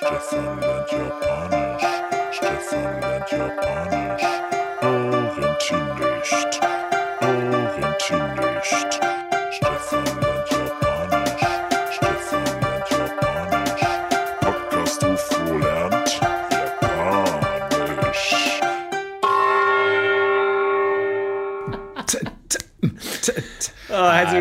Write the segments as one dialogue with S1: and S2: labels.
S1: Stefan lernt Japanisch. Stefan lernt Japanisch. Florentin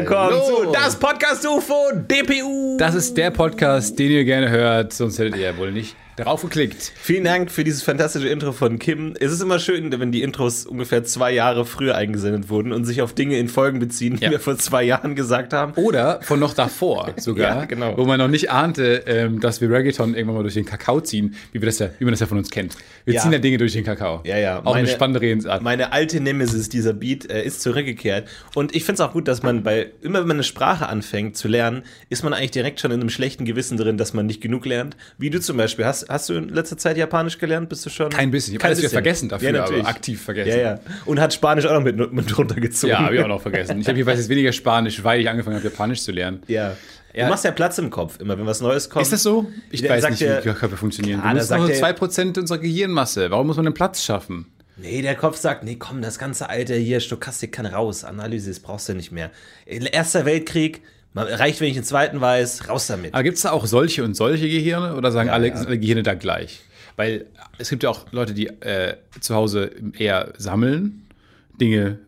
S2: willkommen
S3: Hallo.
S2: zu Das Podcast UFO DPU.
S3: Das ist der Podcast, den ihr gerne hört, sonst hättet ihr ja wohl nicht darauf geklickt.
S2: Vielen Dank für dieses fantastische Intro von Kim. Es ist immer schön, wenn die Intros ungefähr zwei Jahre früher eingesendet wurden und sich auf Dinge in Folgen beziehen, die
S3: Ja.
S2: wir vor zwei Jahren gesagt haben.
S3: Oder von noch davor sogar,
S2: Ja, genau.
S3: wo man noch nicht ahnte, ähm, dass wir Reggaeton irgendwann mal durch den Kakao ziehen, wie, wir das ja, wie man das ja von uns kennt. Wir
S2: Ja.
S3: ziehen ja Dinge durch den Kakao.
S2: Ja, ja.
S3: Auch eine spannende Redensart.
S2: Meine alte Nemesis, dieser Beat, äh, ist zurückgekehrt. Und ich finde es auch gut, dass man bei, immer wenn man eine Sprache anfängt zu lernen, ist man eigentlich direkt schon in einem schlechten Gewissen drin, dass man nicht genug lernt. Wie du zum Beispiel. Hast, hast du in letzter Zeit Japanisch gelernt? Bist du schon?
S3: Kein bisschen. Ich habe alles wieder vergessen dafür, aber aktiv vergessen.
S2: Ja, ja. Und hat Spanisch auch noch mit, mit runtergezogen.
S3: ja, habe ich auch noch vergessen. Ich habe jetzt weniger Spanisch, weil ich angefangen habe, Japanisch zu lernen.
S2: Ja.
S3: Ja.
S2: Du machst ja Platz im Kopf, immer wenn was Neues kommt.
S3: Ist das so? Ich
S2: Der
S3: weiß nicht,
S2: ja-
S3: wie Körper funktionieren.
S2: Ja,
S3: Wir müssen nur
S2: er-
S3: 2% unserer Gehirnmasse. Warum muss man den Platz schaffen?
S2: Nee, der Kopf sagt, nee, komm, das ganze alte hier, Stochastik kann raus, Analyse, das brauchst du nicht mehr. Erster Weltkrieg, man- reicht, wenn ich den zweiten weiß, raus damit.
S3: Aber gibt es da auch solche und solche Gehirne oder sagen
S2: Ja,
S3: alle,
S2: ja.
S3: Gehirne da gleich? Weil es gibt ja auch Leute, die äh, zu Hause eher sammeln, Dinge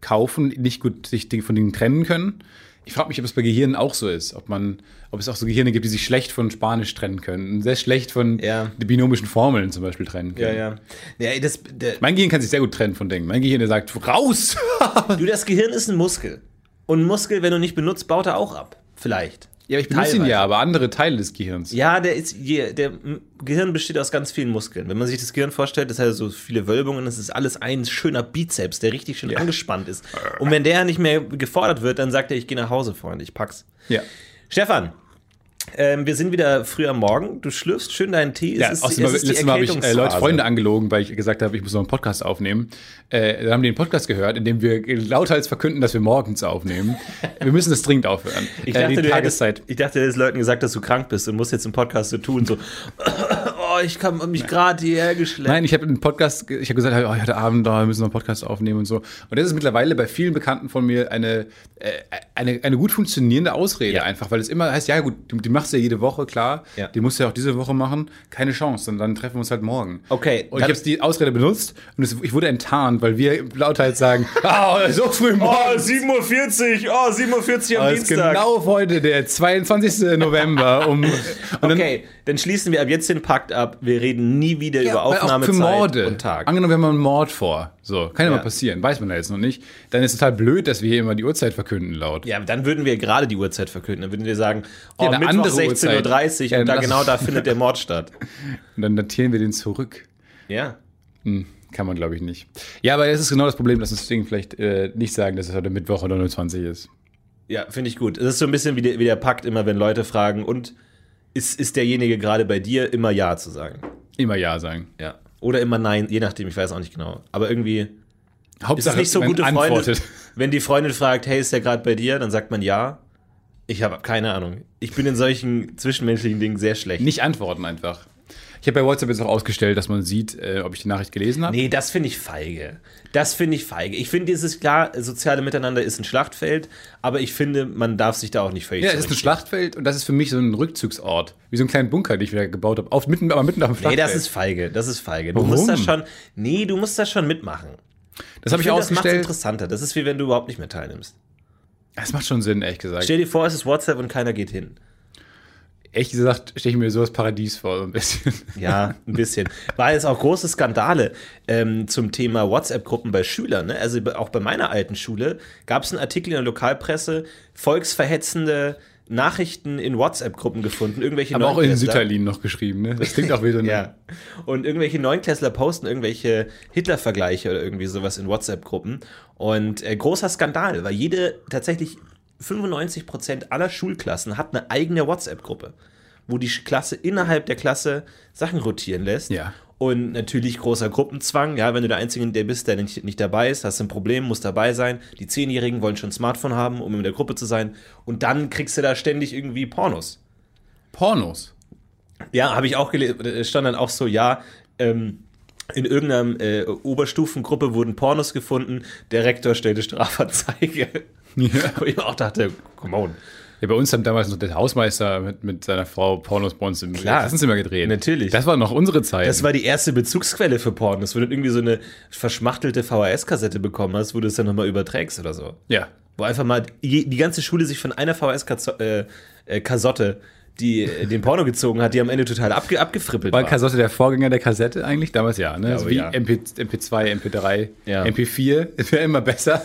S3: kaufen, nicht gut sich Dinge von Dingen trennen können. Ich frage mich, ob es bei Gehirnen auch so ist, ob man, ob es auch so Gehirne gibt, die sich schlecht von Spanisch trennen können, sehr schlecht von
S2: Ja.
S3: den binomischen Formeln zum Beispiel trennen können.
S2: Ja, ja. ja das,
S3: Mein Gehirn kann sich sehr gut trennen von Dingen. Mein Gehirn der sagt raus.
S2: du, das Gehirn ist ein Muskel. Und Muskel, wenn du nicht benutzt, baut er auch ab. Vielleicht.
S3: ja, ich benutze ihn ja, aber andere Teile des Gehirns.
S2: Ja, der ist, der Gehirn besteht aus ganz vielen Muskeln. Wenn man sich das Gehirn vorstellt, das hat ja so viele Wölbungen, das ist alles ein schöner Bizeps, der richtig schön angespannt ist. Und wenn der nicht mehr gefordert wird, dann sagt er, ich gehe nach Hause, Freund, ich pack's.
S3: Ja.
S2: Stefan, ähm, wir sind wieder früh am Morgen. Du schlürfst schön deinen Tee.
S3: Ja,
S2: es ist,
S3: außerdem
S2: es
S3: letztes Mal habe ich äh, Leute. Freunde angelogen, weil ich gesagt habe, ich muss noch einen Podcast aufnehmen. Äh, dann haben die den Podcast gehört, in dem wir lauthals verkünden, dass wir morgens aufnehmen. wir müssen das dringend aufhören.
S2: Ich
S3: Äh,
S2: dachte,
S3: die
S2: du hättest,
S3: Tageszeit.
S2: ich dachte, du hättest Leuten gesagt, dass du krank bist und musst jetzt im Podcast so tun, so, ich habe mich gerade hierher geschleppt.
S3: Nein, ich habe einen Podcast, ich habe gesagt, oh, heute Abend, da wir müssen noch einen Podcast aufnehmen und so. Und das ist mittlerweile bei vielen Bekannten von mir eine, äh, eine, eine gut funktionierende Ausrede
S2: Ja.
S3: einfach, weil es immer heißt, ja gut, du, die machst du ja jede Woche, klar,
S2: Ja.
S3: die musst du ja auch diese Woche machen, keine Chance, und dann treffen wir uns halt morgen.
S2: Okay,
S3: Und ich habe die Ausrede benutzt und es, ich wurde enttarnt, weil wir lauthals sagen, ah, so früh
S2: Oh,
S3: morgens.
S2: 7.40 Uhr, oh, 7.40 Uhr am
S3: Oh,
S2: Dienstag.
S3: genau heute, der 22. November. Um, und dann-
S2: Okay, dann schließen wir ab jetzt den Pakt ab. Wir reden nie wieder
S3: Ja,
S2: über Aufnahmezeit
S3: für Morde.
S2: und Tag.
S3: Angenommen, wir haben einen Mord vor. So, kann ja,
S2: Ja.
S3: mal passieren, weiß man ja jetzt noch nicht. Dann ist es total blöd, dass wir hier immer die Uhrzeit verkünden laut.
S2: Ja, dann würden wir gerade die Uhrzeit verkünden. Dann würden wir sagen, oh,
S3: Ja,
S2: Mittwoch
S3: andere
S2: 16.30 Uhr
S3: Ja,
S2: und da
S3: lass-
S2: genau da findet der Mord statt.
S3: Und dann datieren wir den zurück.
S2: Ja.
S3: Kann man, glaube ich, nicht. Ja, aber das ist genau das Problem, dass uns Ding vielleicht äh, nicht sagen, dass es heute Mittwoch oder 29 ist.
S2: Ja, finde ich gut. Es ist so ein bisschen wie der, wie der Pakt immer, wenn Leute fragen, und ist, ist derjenige gerade bei dir, immer Ja zu sagen.
S3: Immer Ja sagen.
S2: Ja. Oder immer Nein, je nachdem, ich weiß auch nicht genau. Aber irgendwie ist es
S3: Hauptsache,
S2: nicht so gute Freunde.
S3: antwortet.
S2: Wenn die Freundin fragt, hey, ist der gerade bei dir? Dann sagt man Ja. Ich habe keine Ahnung. Ich bin in solchen zwischenmenschlichen Dingen sehr schlecht.
S3: Nicht antworten einfach. Ich habe bei WhatsApp jetzt auch ausgestellt, dass man sieht, äh, ob ich die Nachricht gelesen habe.
S2: Nee, das finde ich feige. Das finde ich feige. Ich finde dieses klar, soziale Miteinander ist ein Schlachtfeld, aber ich finde, man darf sich da auch nicht völlig
S3: Ja, es ist ein. Schlachtfeld und das ist für mich so ein Rückzugsort. Wie so ein kleiner Bunker, den ich wieder gebaut habe. Auf, mitten, aber mitten auf dem
S2: Nee,
S3: Schlachtfeld.
S2: das ist feige. Das ist feige. Du
S3: Warum?
S2: musst das schon. Nee, du musst das schon mitmachen.
S3: das habe ich,
S2: finde, Das macht
S3: ausgestellt.
S2: interessanter. Das ist wie wenn du überhaupt nicht mehr teilnimmst.
S3: Das macht schon Sinn, ehrlich gesagt.
S2: Stell dir vor, es ist WhatsApp und keiner geht hin.
S3: Ehrlich gesagt, stelle ich mir so das Paradies vor, so ein bisschen.
S2: Ja, ein bisschen. War jetzt auch große Skandale ähm, zum Thema WhatsApp-Gruppen bei Schülern. Ne? Also auch bei meiner alten Schule gab es einen Artikel in der Lokalpresse, volksverhetzende Nachrichten in WhatsApp-Gruppen gefunden. Irgendwelche
S3: Aber auch in Sütterlin noch geschrieben, ne? Das klingt auch wieder
S2: Ja. Und irgendwelche Neunklässler posten irgendwelche Hitler-Vergleiche oder irgendwie sowas in WhatsApp-Gruppen. Und äh, großer Skandal, weil jede, tatsächlich 95% aller Schulklassen hat eine eigene WhatsApp-Gruppe, wo die Klasse innerhalb der Klasse Sachen rotieren lässt.
S3: Ja.
S2: Und natürlich großer Gruppenzwang. Ja, wenn du der Einzige der bist, der nicht, nicht dabei ist, hast du ein Problem, musst dabei sein. Die Zehnjährigen wollen schon ein Smartphone haben, um in der Gruppe zu sein. Und dann kriegst du da ständig irgendwie Pornos.
S3: Pornos.
S2: Ja, habe ich auch gelesen. Es stand dann auch so, ja, ähm, in irgendeiner äh, Oberstufengruppe wurden Pornos gefunden, der Rektor stellte Strafanzeige.
S3: Ja.
S2: Wo ich auch dachte, come on.
S3: Ja, bei uns hat damals noch der Hausmeister mit, mit seiner Frau Pornos bei uns im
S2: Klar.
S3: Klassenzimmer gedreht.
S2: Natürlich.
S3: Das war noch unsere Zeit.
S2: Das war die erste Bezugsquelle für Pornos, wo du irgendwie so eine verschmachtelte VHS-Kassette bekommen hast, wo du es dann nochmal überträgst oder so.
S3: ja.
S2: Wo einfach mal die, die ganze Schule sich von einer VHS-Kasotte, äh, Kasotte, die äh, den Porno gezogen hat, die am Ende total abge abgefrippelt
S3: War
S2: war.
S3: Kasotte der Vorgänger der Kassette eigentlich? Damals ja, ne? Also wie
S2: ja.
S3: MP, MP2, MP3,
S2: Ja.
S3: MP4. Es wäre immer besser.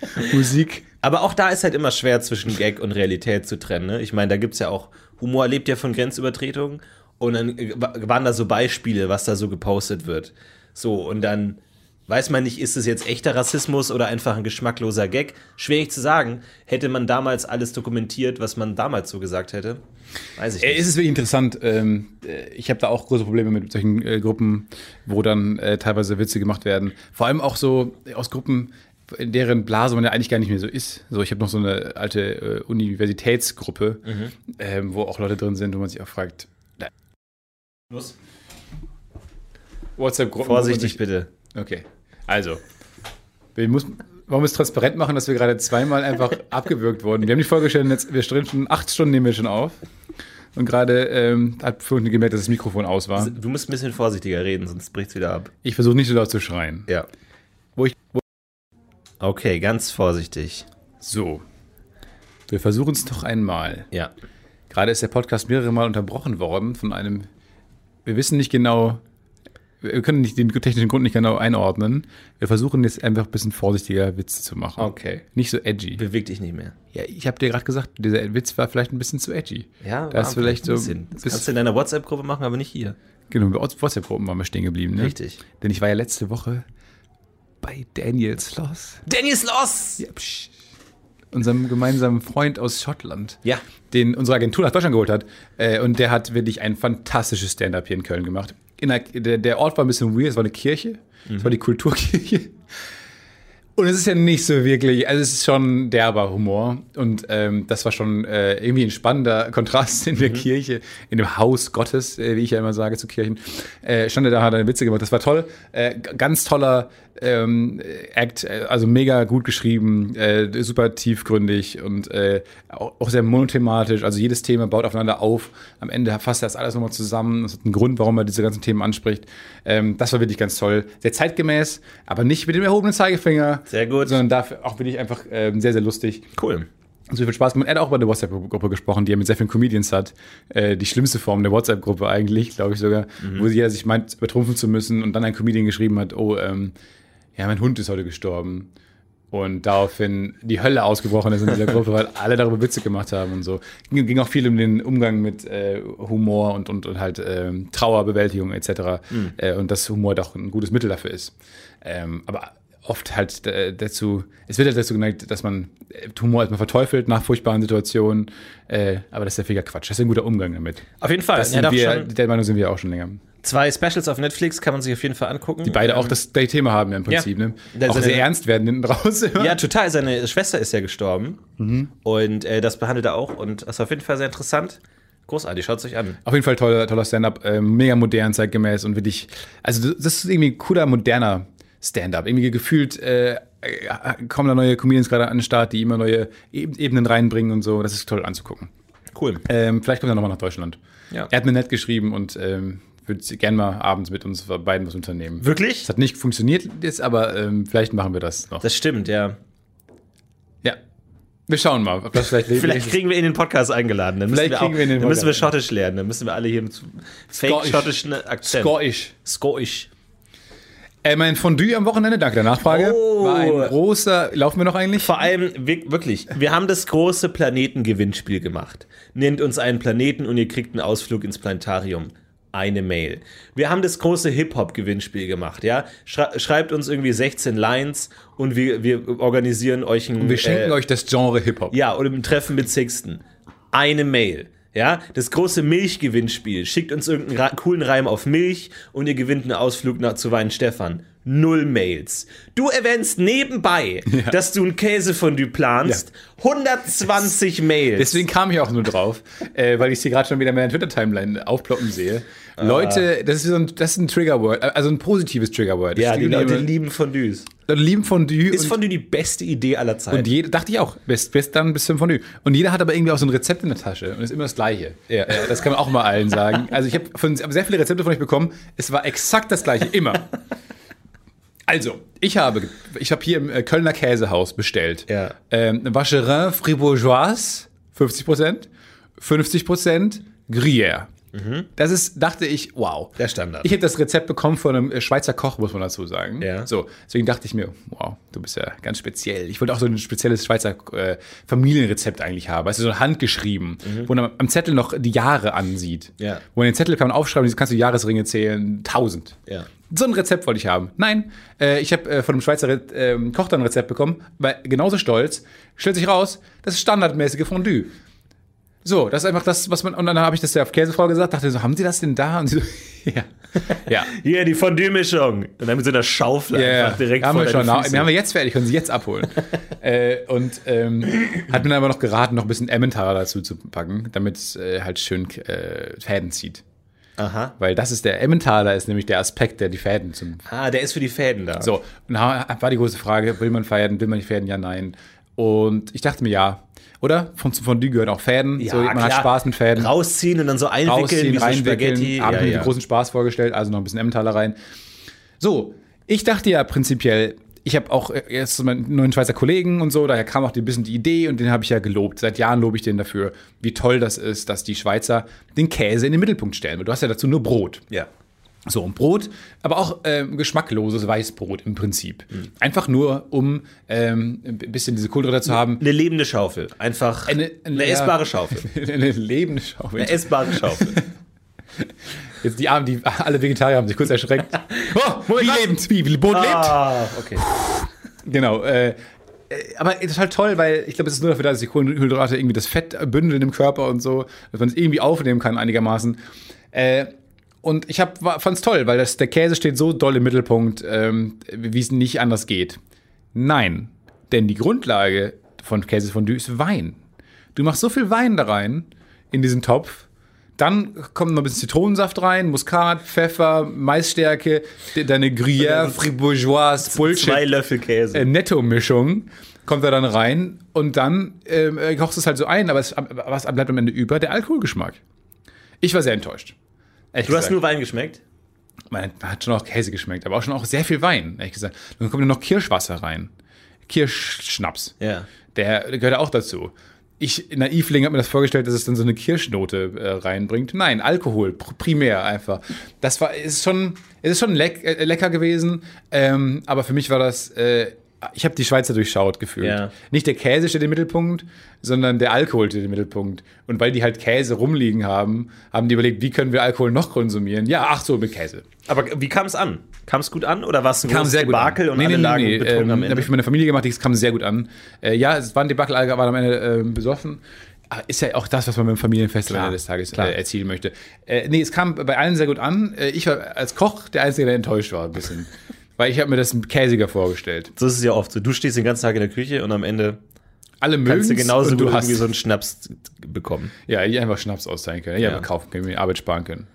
S3: Musik.
S2: Aber auch da ist halt immer schwer zwischen Gag und Realität zu trennen. Ne? Ich meine, da gibt es ja auch, Humor lebt ja von Grenzübertretungen und dann äh, wa- waren da so Beispiele, was da so gepostet wird. So, und dann weiß man nicht, ist es jetzt echter Rassismus oder einfach ein geschmackloser Gag? Schwierig zu sagen. Hätte man damals alles dokumentiert, was man damals so gesagt hätte? Weiß ich
S3: Äh,
S2: nicht.
S3: Es ist wirklich interessant. Ähm, äh, ich habe da auch große Probleme mit solchen Gruppen, wo dann teilweise Witze gemacht werden. Vor allem auch so aus Gruppen, in deren Blase man ja eigentlich gar nicht mehr so ist. So, ich habe noch so eine alte äh, Universitätsgruppe, ähm, wo auch Leute drin sind, wo man sich auch fragt, na,
S2: Los.
S3: WhatsApp-Gruppen.
S2: Vorsichtig bitte.
S3: Okay, also, wir müssen, wollen wir es transparent machen, dass wir gerade zweimal einfach abgewürgt wurden. Wir haben die Folge schon jetzt, wir stehen schon acht Stunden nehmen wir schon auf. Und gerade ähm, hat Florian gemerkt, dass das Mikrofon aus war.
S2: Du musst ein bisschen vorsichtiger reden, sonst bricht's wieder ab.
S3: Ich versuche nicht so laut zu schreien.
S2: Ja.
S3: Wo ich, wo,
S2: Okay, ganz vorsichtig.
S3: so, wir versuchen es noch einmal.
S2: Ja.
S3: Gerade ist der Podcast mehrere Mal unterbrochen worden von einem, wir wissen nicht genau, wir können nicht den technischen Grund nicht genau einordnen. Wir versuchen jetzt einfach ein bisschen vorsichtiger Witze zu machen.
S2: Okay.
S3: Nicht so edgy.
S2: Beweg dich nicht mehr.
S3: Ja, ich habe dir gerade gesagt, dieser Witz war vielleicht ein bisschen zu edgy.
S2: Ja,
S3: da ist vielleicht so.
S2: ein bisschen. Das kannst du in deiner WhatsApp-Gruppe machen, aber nicht hier.
S3: genau, bei WhatsApp-Gruppen waren wir stehen geblieben. Ne?
S2: Richtig.
S3: Denn ich war ja letzte Woche bei Daniel Sloss,
S2: Dennis Loss!
S3: ja, psch, unserem gemeinsamen Freund aus Schottland,
S2: Ja.
S3: den unsere Agentur nach Deutschland geholt hat. Äh, und der hat wirklich ein fantastisches Stand-up hier in Köln gemacht. In der, der, der Ort war ein bisschen weird, es war eine Kirche, es war die Kulturkirche. Und es ist ja nicht so wirklich, also es ist schon derber Humor. Und ähm, das war schon äh, irgendwie ein spannender Kontrast in der Kirche, in dem Haus Gottes, äh, wie ich ja immer sage zu Kirchen. Äh, stand er da, hat eine Witze gemacht. Das war toll. Äh, ganz toller ähm, Act, äh, also mega gut geschrieben, äh, super tiefgründig und äh, auch, auch sehr monothematisch. Also jedes Thema baut aufeinander auf. Am Ende fasst er das alles nochmal zusammen. Das hat einen Grund, warum er diese ganzen Themen anspricht. Ähm, das war wirklich ganz toll. Sehr zeitgemäß, aber nicht mit dem erhobenen Zeigefinger.
S2: Sehr gut.
S3: Sondern dafür auch wirklich einfach ähm, sehr, sehr lustig.
S2: Cool.
S3: So viel Spaß gemacht. Er hat auch über eine WhatsApp-Gruppe gesprochen, die er mit sehr vielen Comedians hat. Äh, die schlimmste Form der WhatsApp-Gruppe eigentlich, glaube ich sogar, wo jeder sich meint, übertrumpfen zu müssen und dann ein Comedian geschrieben hat, oh, ähm, ja, mein Hund ist heute gestorben. Und daraufhin die Hölle ausgebrochen ist in dieser Gruppe, weil alle darüber Witze gemacht haben und so. Ging, ging auch viel um den Umgang mit äh, Humor und, und, und halt ähm, Trauerbewältigung etc. Äh, und dass Humor doch ein gutes Mittel dafür ist. Ähm, aber oft halt äh, dazu, es wird halt dazu geneigt, dass man äh, Humor erstmal verteufelt nach furchtbaren Situationen. Äh, aber das ist ja völliger Quatsch. Das ist ein guter Umgang damit.
S2: Auf jeden Fall.
S3: Das
S2: Ja,
S3: wir, der Meinung sind wir auch schon länger.
S2: zwei Specials auf Netflix kann man sich auf jeden Fall angucken.
S3: Die beide auch das Thema haben ja im Prinzip,
S2: Ja.
S3: ne? Auch
S2: ist
S3: sehr ernst werden hinten raus.
S2: Ja, total. Seine Schwester ist ja gestorben.
S3: Mhm.
S2: Und äh, das behandelt er auch. Und das ist auf jeden Fall sehr interessant. Großartig, schaut es euch an.
S3: Auf jeden Fall toller, toller Stand-up, ähm, mega modern, zeitgemäß und wirklich, also das ist irgendwie ein cooler, moderner Stand-up. Irgendwie gefühlt äh, äh, kommen da neue Comedians gerade an den Start, die immer neue Eb- Ebenen reinbringen und so. Das ist toll anzugucken.
S2: Cool.
S3: Ähm, vielleicht kommt er nochmal nach Deutschland.
S2: Ja.
S3: Er hat mir nett geschrieben und ähm, würde gerne mal abends mit uns beiden was unternehmen.
S2: Wirklich?
S3: Das hat nicht funktioniert jetzt, aber ähm, vielleicht machen wir das noch.
S2: Das stimmt, ja.
S3: ja. Wir schauen mal, ob das vielleicht
S2: Vielleicht kriegen wir ihn in den Podcast eingeladen. Dann müssen
S3: Vielleicht
S2: wir,
S3: kriegen
S2: auch,
S3: wir ihn in den
S2: dann müssen wir. Schottisch lernen. Dann müssen wir alle hier mit fake-schottischen Akzent.
S3: Scottish.
S2: Scottish.
S3: Äh, mein Fondue am Wochenende, danke der Nachfrage.
S2: Oh.
S3: War ein großer, laufen wir noch eigentlich?
S2: Vor allem, wir- wirklich, wir haben das große Planetengewinnspiel gemacht. Nennt uns einen Planeten und ihr kriegt einen Ausflug ins Planetarium. Eine Mail. Wir haben das große Hip-Hop-Gewinnspiel gemacht, ja. Schrei- schreibt uns irgendwie 16 Lines und wir, wir organisieren euch ein.
S3: Wir schenken
S2: äh,
S3: euch das Genre Hip-Hop.
S2: Ja, oder im Treffen mit Sixten. Eine Mail. Ja, das große Milchgewinnspiel. Schickt uns irgendeinen coolen Reim auf Milch und ihr gewinnt einen Ausflug nach, zu Weinstefan. null Mails. Du erwähnst nebenbei, dass du ein Käsefondue planst, 120 Mails.
S3: Deswegen kam ich auch nur drauf, äh, weil ich sie gerade schon wieder in meiner Twitter-Timeline aufploppen sehe. Leute, das ist, so ein, das ist ein Triggerword, äh, also ein positives Triggerword.
S2: ja, die Leute lieben Fondues.
S3: Leute lieben Fondue.
S2: Ist Fondue die beste Idee aller Zeiten.
S3: und jeder, dachte ich auch, best, best dann bis zum Fondue. Und jeder hat aber irgendwie auch so ein Rezept in der Tasche und ist immer das Gleiche.
S2: Ja.
S3: Das kann man auch mal allen sagen. Also ich habe hab sehr viele Rezepte von euch bekommen. Es war exakt das Gleiche, immer. Also, ich habe, ich habe hier im äh, Kölner Käsehaus bestellt.
S2: Ja.
S3: Ähm, Vacherin Fribourgeoise, 50%, 50% Gruyère. Das ist, dachte ich, wow.
S2: Mhm. Der Standard.
S3: Ich habe das Rezept bekommen von einem äh, Schweizer Koch, muss man dazu sagen.
S2: Ja.
S3: So, deswegen dachte ich mir, wow, du bist ja ganz speziell. Ich wollte auch so ein spezielles Schweizer äh, Familienrezept eigentlich haben. Du, so handgeschrieben, wo man am Zettel noch die Jahre ansieht.
S2: Mhm. Ja.
S3: Wo in den Zettel kann man aufschreiben, kannst du Jahresringe zählen, tausend.
S2: Ja.
S3: So ein Rezept wollte ich haben. Nein, äh, ich habe äh, von einem Schweizer Re ähm, Koch dann ein Rezept bekommen, weil genauso stolz, stellt sich raus, das ist standardmäßige Fondue. So, das ist einfach das, was man. Und dann habe ich das ja auf Käsefrau gesagt, dachte so, haben Sie das denn da? Und sie so, ja. Ja.
S2: Hier, die Fondue-Mischung. Und dann mit so einer Schaufel
S3: Ja,
S2: einfach direkt
S3: haben
S2: vor
S3: wir schon.
S2: Füße.
S3: Haben wir jetzt fertig, können Sie jetzt abholen. äh, und ähm, hat mir dann aber noch geraten, noch ein bisschen Emmentaler dazu zu packen, damit es äh, halt schön äh, Fäden zieht.
S2: Aha.
S3: Weil das ist der Emmentaler, ist nämlich der Aspekt, der die Fäden zum
S2: Ah, der ist für die Fäden da.
S3: So, und da war die große Frage, will man Fäden, will man nicht Fäden? Ja, nein. Und ich dachte mir, ja. Oder? Von Fondue gehören auch Fäden.
S2: Ja,
S3: so, man hat
S2: klar.
S3: Spaß mit Fäden.
S2: Rausziehen und dann so einwickeln
S3: Rausziehen,
S2: wie so
S3: reinwickeln.
S2: Spaghetti.
S3: Habe ich
S2: Ja,
S3: mir
S2: ja.
S3: den großen Spaß vorgestellt, also noch ein bisschen Emmentaler rein. So, ich dachte ja prinzipiell, ich habe auch äh, jetzt so meinen neuen Schweizer Kollegen und so, daher kam auch ein bisschen die Idee und den habe ich ja gelobt. Seit Jahren lobe ich den dafür, wie toll das ist, dass die Schweizer den Käse in den Mittelpunkt stellen. Weil du hast ja dazu nur Brot.
S2: Ja.
S3: So, und Brot, aber auch ähm, geschmackloses Weißbrot im Prinzip. Einfach nur, um ähm, ein bisschen diese Kohlenhydrate zu haben.
S2: Eine lebende Schaufel. Einfach eine,
S3: eine ja.
S2: essbare Schaufel.
S3: Eine lebende Schaufel.
S2: Eine essbare Schaufel.
S3: Jetzt die Armen, die alle Vegetarier haben sich kurz erschreckt. Oh, wie lebend, wie, wie Brot lebt.
S2: ah, okay.
S3: Genau. Äh, äh, aber es ist halt toll, weil ich glaube, es ist nur dafür da, dass die Kohlenhydrate irgendwie das Fett bündeln im Körper und so, dass man es irgendwie aufnehmen kann einigermaßen. Äh, und ich fand es toll, weil das, der Käse steht so doll im Mittelpunkt, ähm, wie es nicht anders geht. Nein, denn die Grundlage von Käsefondue ist Wein. Du machst so viel Wein da rein, in diesen Topf, dann kommt noch ein bisschen Zitronensaft rein, Muskat, Pfeffer, Maisstärke, de- deine Gruyère, Fribourgeoise, Bullshit.
S2: Zwei Löffel Käse.
S3: äh, Netto-Mischung kommt da dann rein und dann ähm, äh, kochst du es halt so ein, aber es, aber was bleibt am Ende über? Der Alkoholgeschmack. Ich war sehr enttäuscht. Ehrlich
S2: du hast
S3: gesagt.
S2: nur Wein geschmeckt?
S3: Man hat schon auch Käse geschmeckt, aber auch schon auch sehr viel Wein, ehrlich gesagt. Dann kommt noch Kirschwasser rein. Kirschschnaps.
S2: Ja.
S3: Der, gehört auch dazu. Ich, Naivling, habe mir das vorgestellt, dass es dann so eine Kirschnote äh, reinbringt. Nein, Alkohol, pr primär einfach. Das war, ist schon, es ist schon leck, äh, lecker gewesen, ähm, aber für mich war das, äh, ich habe die Schweizer durchschaut gefühlt.
S2: Ja.
S3: Nicht der Käse steht im Mittelpunkt, sondern der Alkohol steht im Mittelpunkt. Und weil die halt Käse rumliegen haben, haben die überlegt, wie können wir Alkohol noch konsumieren? Ja, ach so, mit Käse.
S2: Aber wie kam es an? Kam es gut an oder war es ein
S3: Kam sehr gut
S2: Debakel
S3: an.
S2: und alle lagen betrunken
S3: ähm, Habe ich für meine Familie gemacht, das kam sehr gut an. Äh, ja, es war ein Debakel, alle waren am Ende äh, besoffen. Ist ja auch das, was man beim Familienfest am Ende des Tages äh, erzielen möchte. Äh, nee, es kam bei allen sehr gut an. Äh, ich war als Koch der Einzige, der enttäuscht war ein bisschen. Weil ich habe mir das käsiger vorgestellt.
S2: So ist es ja oft so. Du stehst den ganzen Tag in der Küche und am Ende
S3: Alle mögen
S2: kannst du genauso gut irgendwie so einen Schnaps bekommen.
S3: Ja, die einfach Schnaps austeilen können. Ja,
S2: Ja.
S3: kaufen können, wir Arbeit sparen können.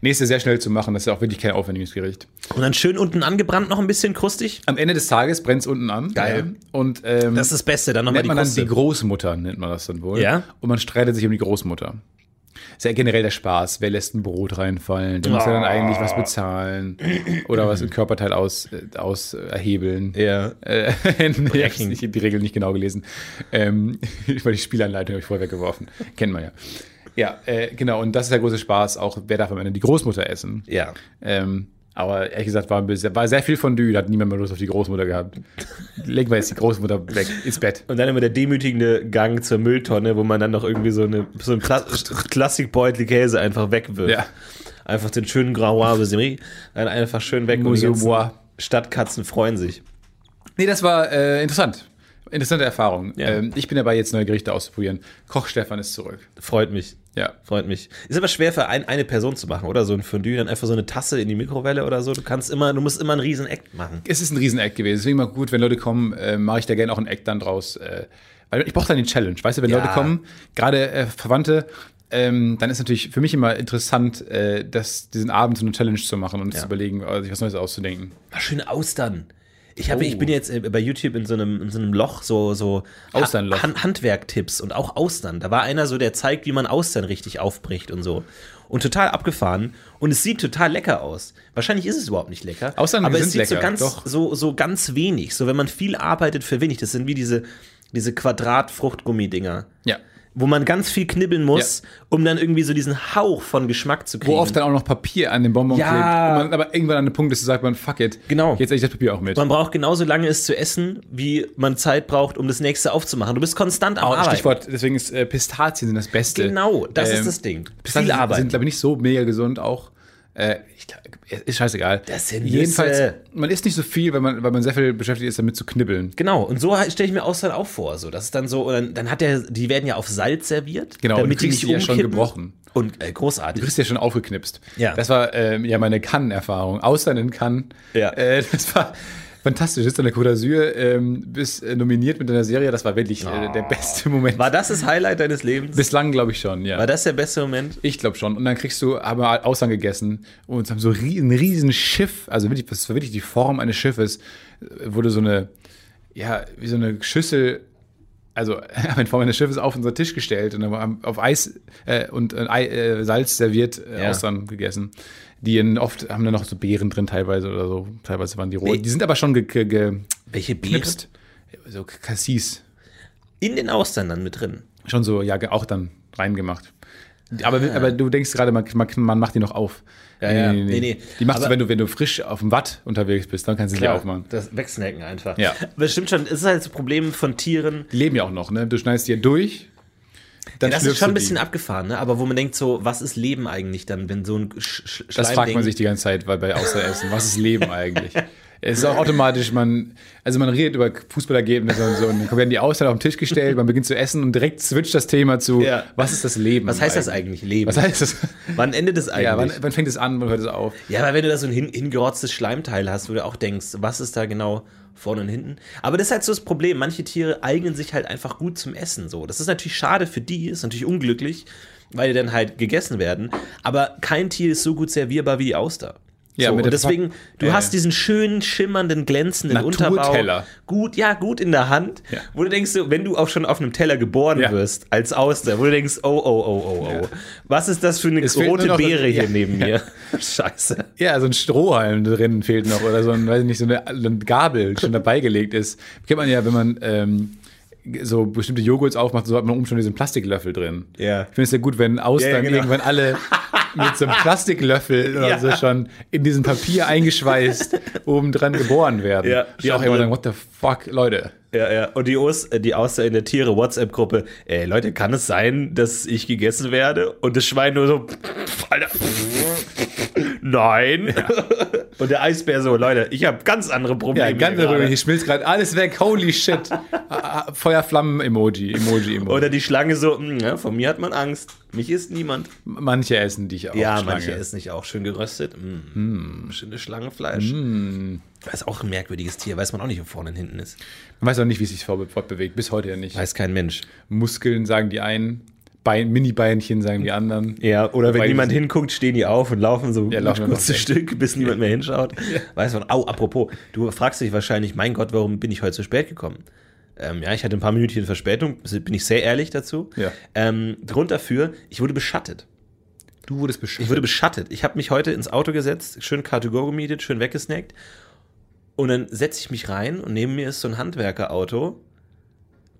S3: Nächste sehr schnell zu machen, das ist ja auch wirklich kein aufwendiges Gericht.
S2: Und dann schön unten angebrannt, noch ein bisschen krustig.
S3: Am Ende des Tages brennt es unten an.
S2: Geil.
S3: Und ähm,
S2: Das ist das Beste. Dann nochmal die
S3: man dann
S2: Kruste.
S3: die Großmutter, nennt man das dann wohl.
S2: Ja.
S3: Und man streitet sich um die Großmutter. Ist ja generell der Spaß. Wer lässt ein Brot reinfallen? Der muss ja dann eigentlich was bezahlen. Oder was im Körperteil aus, äh, aus erhebeln.
S2: ja.
S3: Äh, ich habe die Regeln nicht genau gelesen. Ähm, weil die Spielanleitung habe ich vorher weggeworfen. Kennt man ja. Ja, äh, genau. Und das ist der große Spaß. Auch wer darf am Ende die Großmutter essen?
S2: Ja.
S3: Ähm, aber ehrlich gesagt war, ein bisschen, war sehr viel Fondue, da hat niemand mehr Lust auf die Großmutter gehabt. Legen wir jetzt die Großmutter weg ins Bett.
S2: Und dann immer der demütigende Gang zur Mülltonne, wo man dann noch irgendwie so, eine, so einen Pla Klassikbeutel Käse einfach wegwirft.
S3: Ja.
S2: Einfach den schönen Grand Besemri, dann einfach schön weg. Und die. Stadtkatzen freuen sich.
S3: Nee, das war äh, interessant. interessante Erfahrung.
S2: Ja.
S3: Ähm, ich bin dabei, jetzt neue Gerichte auszuprobieren. Koch Stefan ist zurück.
S2: Freut mich.
S3: Ja.
S2: Freut mich. Ist aber schwer für ein, eine Person zu machen, oder? So ein Fondue, dann einfach so eine Tasse in die Mikrowelle oder so. Du kannst immer, du musst immer einen riesen Act machen.
S3: Es ist ein Riesen-Act gewesen. Deswegen mal gut, wenn Leute kommen, äh, mache ich da gerne auch ein Act dann draus. Äh, weil ich brauche dann die Challenge. Weißt du, wenn
S2: Ja.
S3: Leute kommen, gerade äh, Verwandte, ähm, dann ist natürlich für mich immer interessant, äh, das, diesen Abend so eine Challenge zu machen und
S2: Ja.
S3: zu überlegen, äh, sich was Neues auszudenken.
S2: Mal schöne Austern. Ich, habe,
S3: Oh.
S2: ich bin jetzt äh, bei YouTube in so einem, in so einem Loch, so, so
S3: Austernloch.
S2: Han Handwerktipps und auch Austern. Da war einer so, der zeigt, wie man Austern richtig aufbricht und so. Und total abgefahren. Und es sieht total lecker aus. Wahrscheinlich ist es überhaupt nicht lecker.
S3: Austern
S2: aber es sieht so
S3: lecker,
S2: ganz,
S3: doch.
S2: so, so ganz wenig. So, wenn man viel arbeitet für wenig. Das sind wie diese, diese Quadrat-Fruchtgummi-Dinger.
S3: Ja.
S2: Wo man ganz viel knibbeln muss, um dann irgendwie so diesen Hauch von Geschmack zu kriegen.
S3: Wo oft dann auch noch Papier an den Bonbon
S2: Ja.
S3: klebt. Und man aber irgendwann an einem Punkt ist, sagt man, fuck it.
S2: Genau.
S3: Jetzt esse ich das Papier auch mit.
S2: Man braucht genauso lange es zu essen, wie man Zeit braucht, um das nächste aufzumachen. Du bist konstant am
S3: Auch
S2: Arbeiten.
S3: Stichwort, deswegen ist äh, Pistazien sind das Beste.
S2: Genau, das
S3: Ähm,
S2: ist das Ding.
S3: Pistazien
S2: Viel Arbeit.
S3: sind, glaube ich, nicht so mega gesund auch. Äh, ich, glaub, ist scheißegal.
S2: Das sind
S3: Jedenfalls,
S2: Nüsse.
S3: man isst nicht so viel, weil man, weil man sehr viel beschäftigt ist, damit zu knibbeln.
S2: Genau, und so stelle ich mir Austern auch vor. So, das ist dann so, und dann, dann hat der, die werden ja auf Salz serviert,
S3: Genau,
S2: damit
S3: du
S2: die nicht
S3: die ja schon gebrochen.
S2: Und äh,
S3: Du
S2: großartig.
S3: kriegst ja schon aufgeknipst.
S2: Ja.
S3: Das war ähm, ja meine Cannes-Erfahrung. Austern in Cannes.
S2: Ja.
S3: Äh, das war fantastisch. Sitzt an der Côte d'Azur, ähm, bist äh, nominiert mit deiner Serie. Das war wirklich äh, der beste Moment.
S2: War das das Highlight deines Lebens?
S3: Bislang, glaube ich schon, ja.
S2: War das der beste Moment?
S3: Ich glaube schon. Und dann kriegst du aber Austern gegessen und haben so ein riesen Schiff, also wirklich, das war wirklich die Form eines Schiffes, äh, wurde so eine, ja, wie so eine Schüssel, also in Form eines Schiffes auf unseren Tisch gestellt und dann haben auf Eis äh, und äh, äh, Salz serviert äh,
S2: Ja.
S3: Austern gegessen. Die in, oft haben da noch so Beeren drin teilweise oder so. Teilweise waren die roh. Die sind aber schon geknipst. Ge,
S2: Welche
S3: geknipst. so Cassis.
S2: In den Austern dann mit drin.
S3: Schon so, ja, ge- auch dann reingemacht. Aber, aber du denkst gerade, man, man, man macht die noch auf.
S2: Ja, ja. Nee, nee.
S3: Die machst du,
S2: Aber-
S3: wenn du, wenn du frisch auf dem Watt unterwegs bist, dann kannst du die aufmachen.
S2: Das wegsnacken einfach.
S3: Ja.
S2: Aber stimmt schon, es ist halt das Problem von Tieren.
S3: Die leben ja auch noch, ne? Du schneidest dir durch, dann
S2: das ist schon ein
S3: du
S2: bisschen
S3: die.
S2: abgefahren, ne? Aber wo man denkt so, was ist Leben eigentlich dann, wenn so ein Sch Sch
S3: Das fragt man sich die ganze Zeit weil bei Außeressen. Was ist Leben eigentlich? Es ist auch automatisch, man, also man redet über Fußballergebnisse und so, und dann werden die Auswahl auf den Tisch gestellt, man beginnt zu essen und direkt switcht das Thema zu,
S2: Ja.
S3: was ist das Leben?
S2: Was heißt das eigentlich, Leben?
S3: Was heißt das?
S2: Wann endet es eigentlich?
S3: Ja, wann, wann fängt es an, wann hört es auf?
S2: Ja, aber wenn du da so ein hin hingerotztes Schleimteil hast, wo du auch denkst, was ist da genau vorne und hinten? Aber das ist halt so das Problem. Manche Tiere eignen sich halt einfach gut zum Essen. So, das ist natürlich schade für die, ist natürlich unglücklich, weil die dann halt gegessen werden. Aber kein Tier ist so gut servierbar wie die Auster.
S3: Ja,
S2: so, und deswegen, du
S3: Ja,
S2: hast diesen schönen, schimmernden, glänzenden. Unterbau. Gut, ja, gut in der Hand.
S3: Ja.
S2: Wo du denkst, wenn du auch schon auf einem Teller geboren
S3: Ja.
S2: wirst, als Auster, wo du denkst, oh, oh, oh, oh, oh.
S3: Ja.
S2: Was ist das für eine
S3: Es
S2: rote Beere hier
S3: ja.
S2: neben mir? Scheiße.
S3: Ja, so ein Strohhalm drin fehlt noch oder so ein, weiß ich nicht, so eine, eine Gabel schon dabei gelegt ist. Kennt man ja, wenn man ähm, so bestimmte Joghurts aufmacht, so hat man oben schon diesen Plastiklöffel drin.
S2: Ja.
S3: Ich finde es ja gut, wenn Austern
S2: ja, genau.
S3: irgendwann alle mit so einem Plastiklöffel oder
S2: Ja.
S3: so schon in diesem Papier eingeschweißt oben dran geboren werden.
S2: Ja,
S3: Die auch immer sagen, what the fuck, Leute.
S2: Ja, ja. Und die, Os, äh, die Auster in der Tiere-WhatsApp-Gruppe, ey, Leute, kann es sein, dass ich gegessen werde? Und das Schwein nur so, pff, Alter, nein. Und der Eisbär so, Leute, ich habe ganz andere Probleme.
S3: Ja, ganz
S2: hier gerade.
S3: darüber, hier schmilzt gerade alles weg, holy shit. Ah, ah, Feuerflammen-Emoji, Emoji, Emoji.
S2: Oder die Schlange so, "Hm, ja, von mir hat man Angst. Mich isst niemand.
S3: Manche essen dich auch.
S2: Ja,
S3: Schlange.
S2: manche essen nicht auch schön geröstet. Mm. Schönes Schlangenfleisch. Das ist auch ein merkwürdiges Tier. Weiß man auch nicht, wo vorne und hinten ist.
S3: Man weiß auch nicht, wie es sich fortbewegt, bis heute ja nicht.
S2: Weiß kein Mensch.
S3: Muskeln sagen die einen, Bein, Mini-Beinchen sagen die anderen.
S2: Ja, oder wenn
S3: Weil
S2: niemand hinguckt, stehen die auf und laufen so
S3: Ja,
S2: ein
S3: laufen
S2: kurzes. Stück, bis niemand mehr hinschaut. Weiß man, au, apropos, du fragst dich wahrscheinlich, mein Gott, warum bin ich heute so spät gekommen? Ähm, ja, ich hatte ein paar Minütchen Verspätung, bin ich sehr ehrlich dazu.
S3: Ja.
S2: Ähm, Grund dafür, ich wurde beschattet.
S3: Du wurdest beschützt.
S2: Ich wurde beschattet. Ich habe mich heute ins Auto gesetzt, schön Car2Go gemietet, schön weggesnackt. Und dann setze ich mich rein und neben mir ist so ein Handwerkerauto,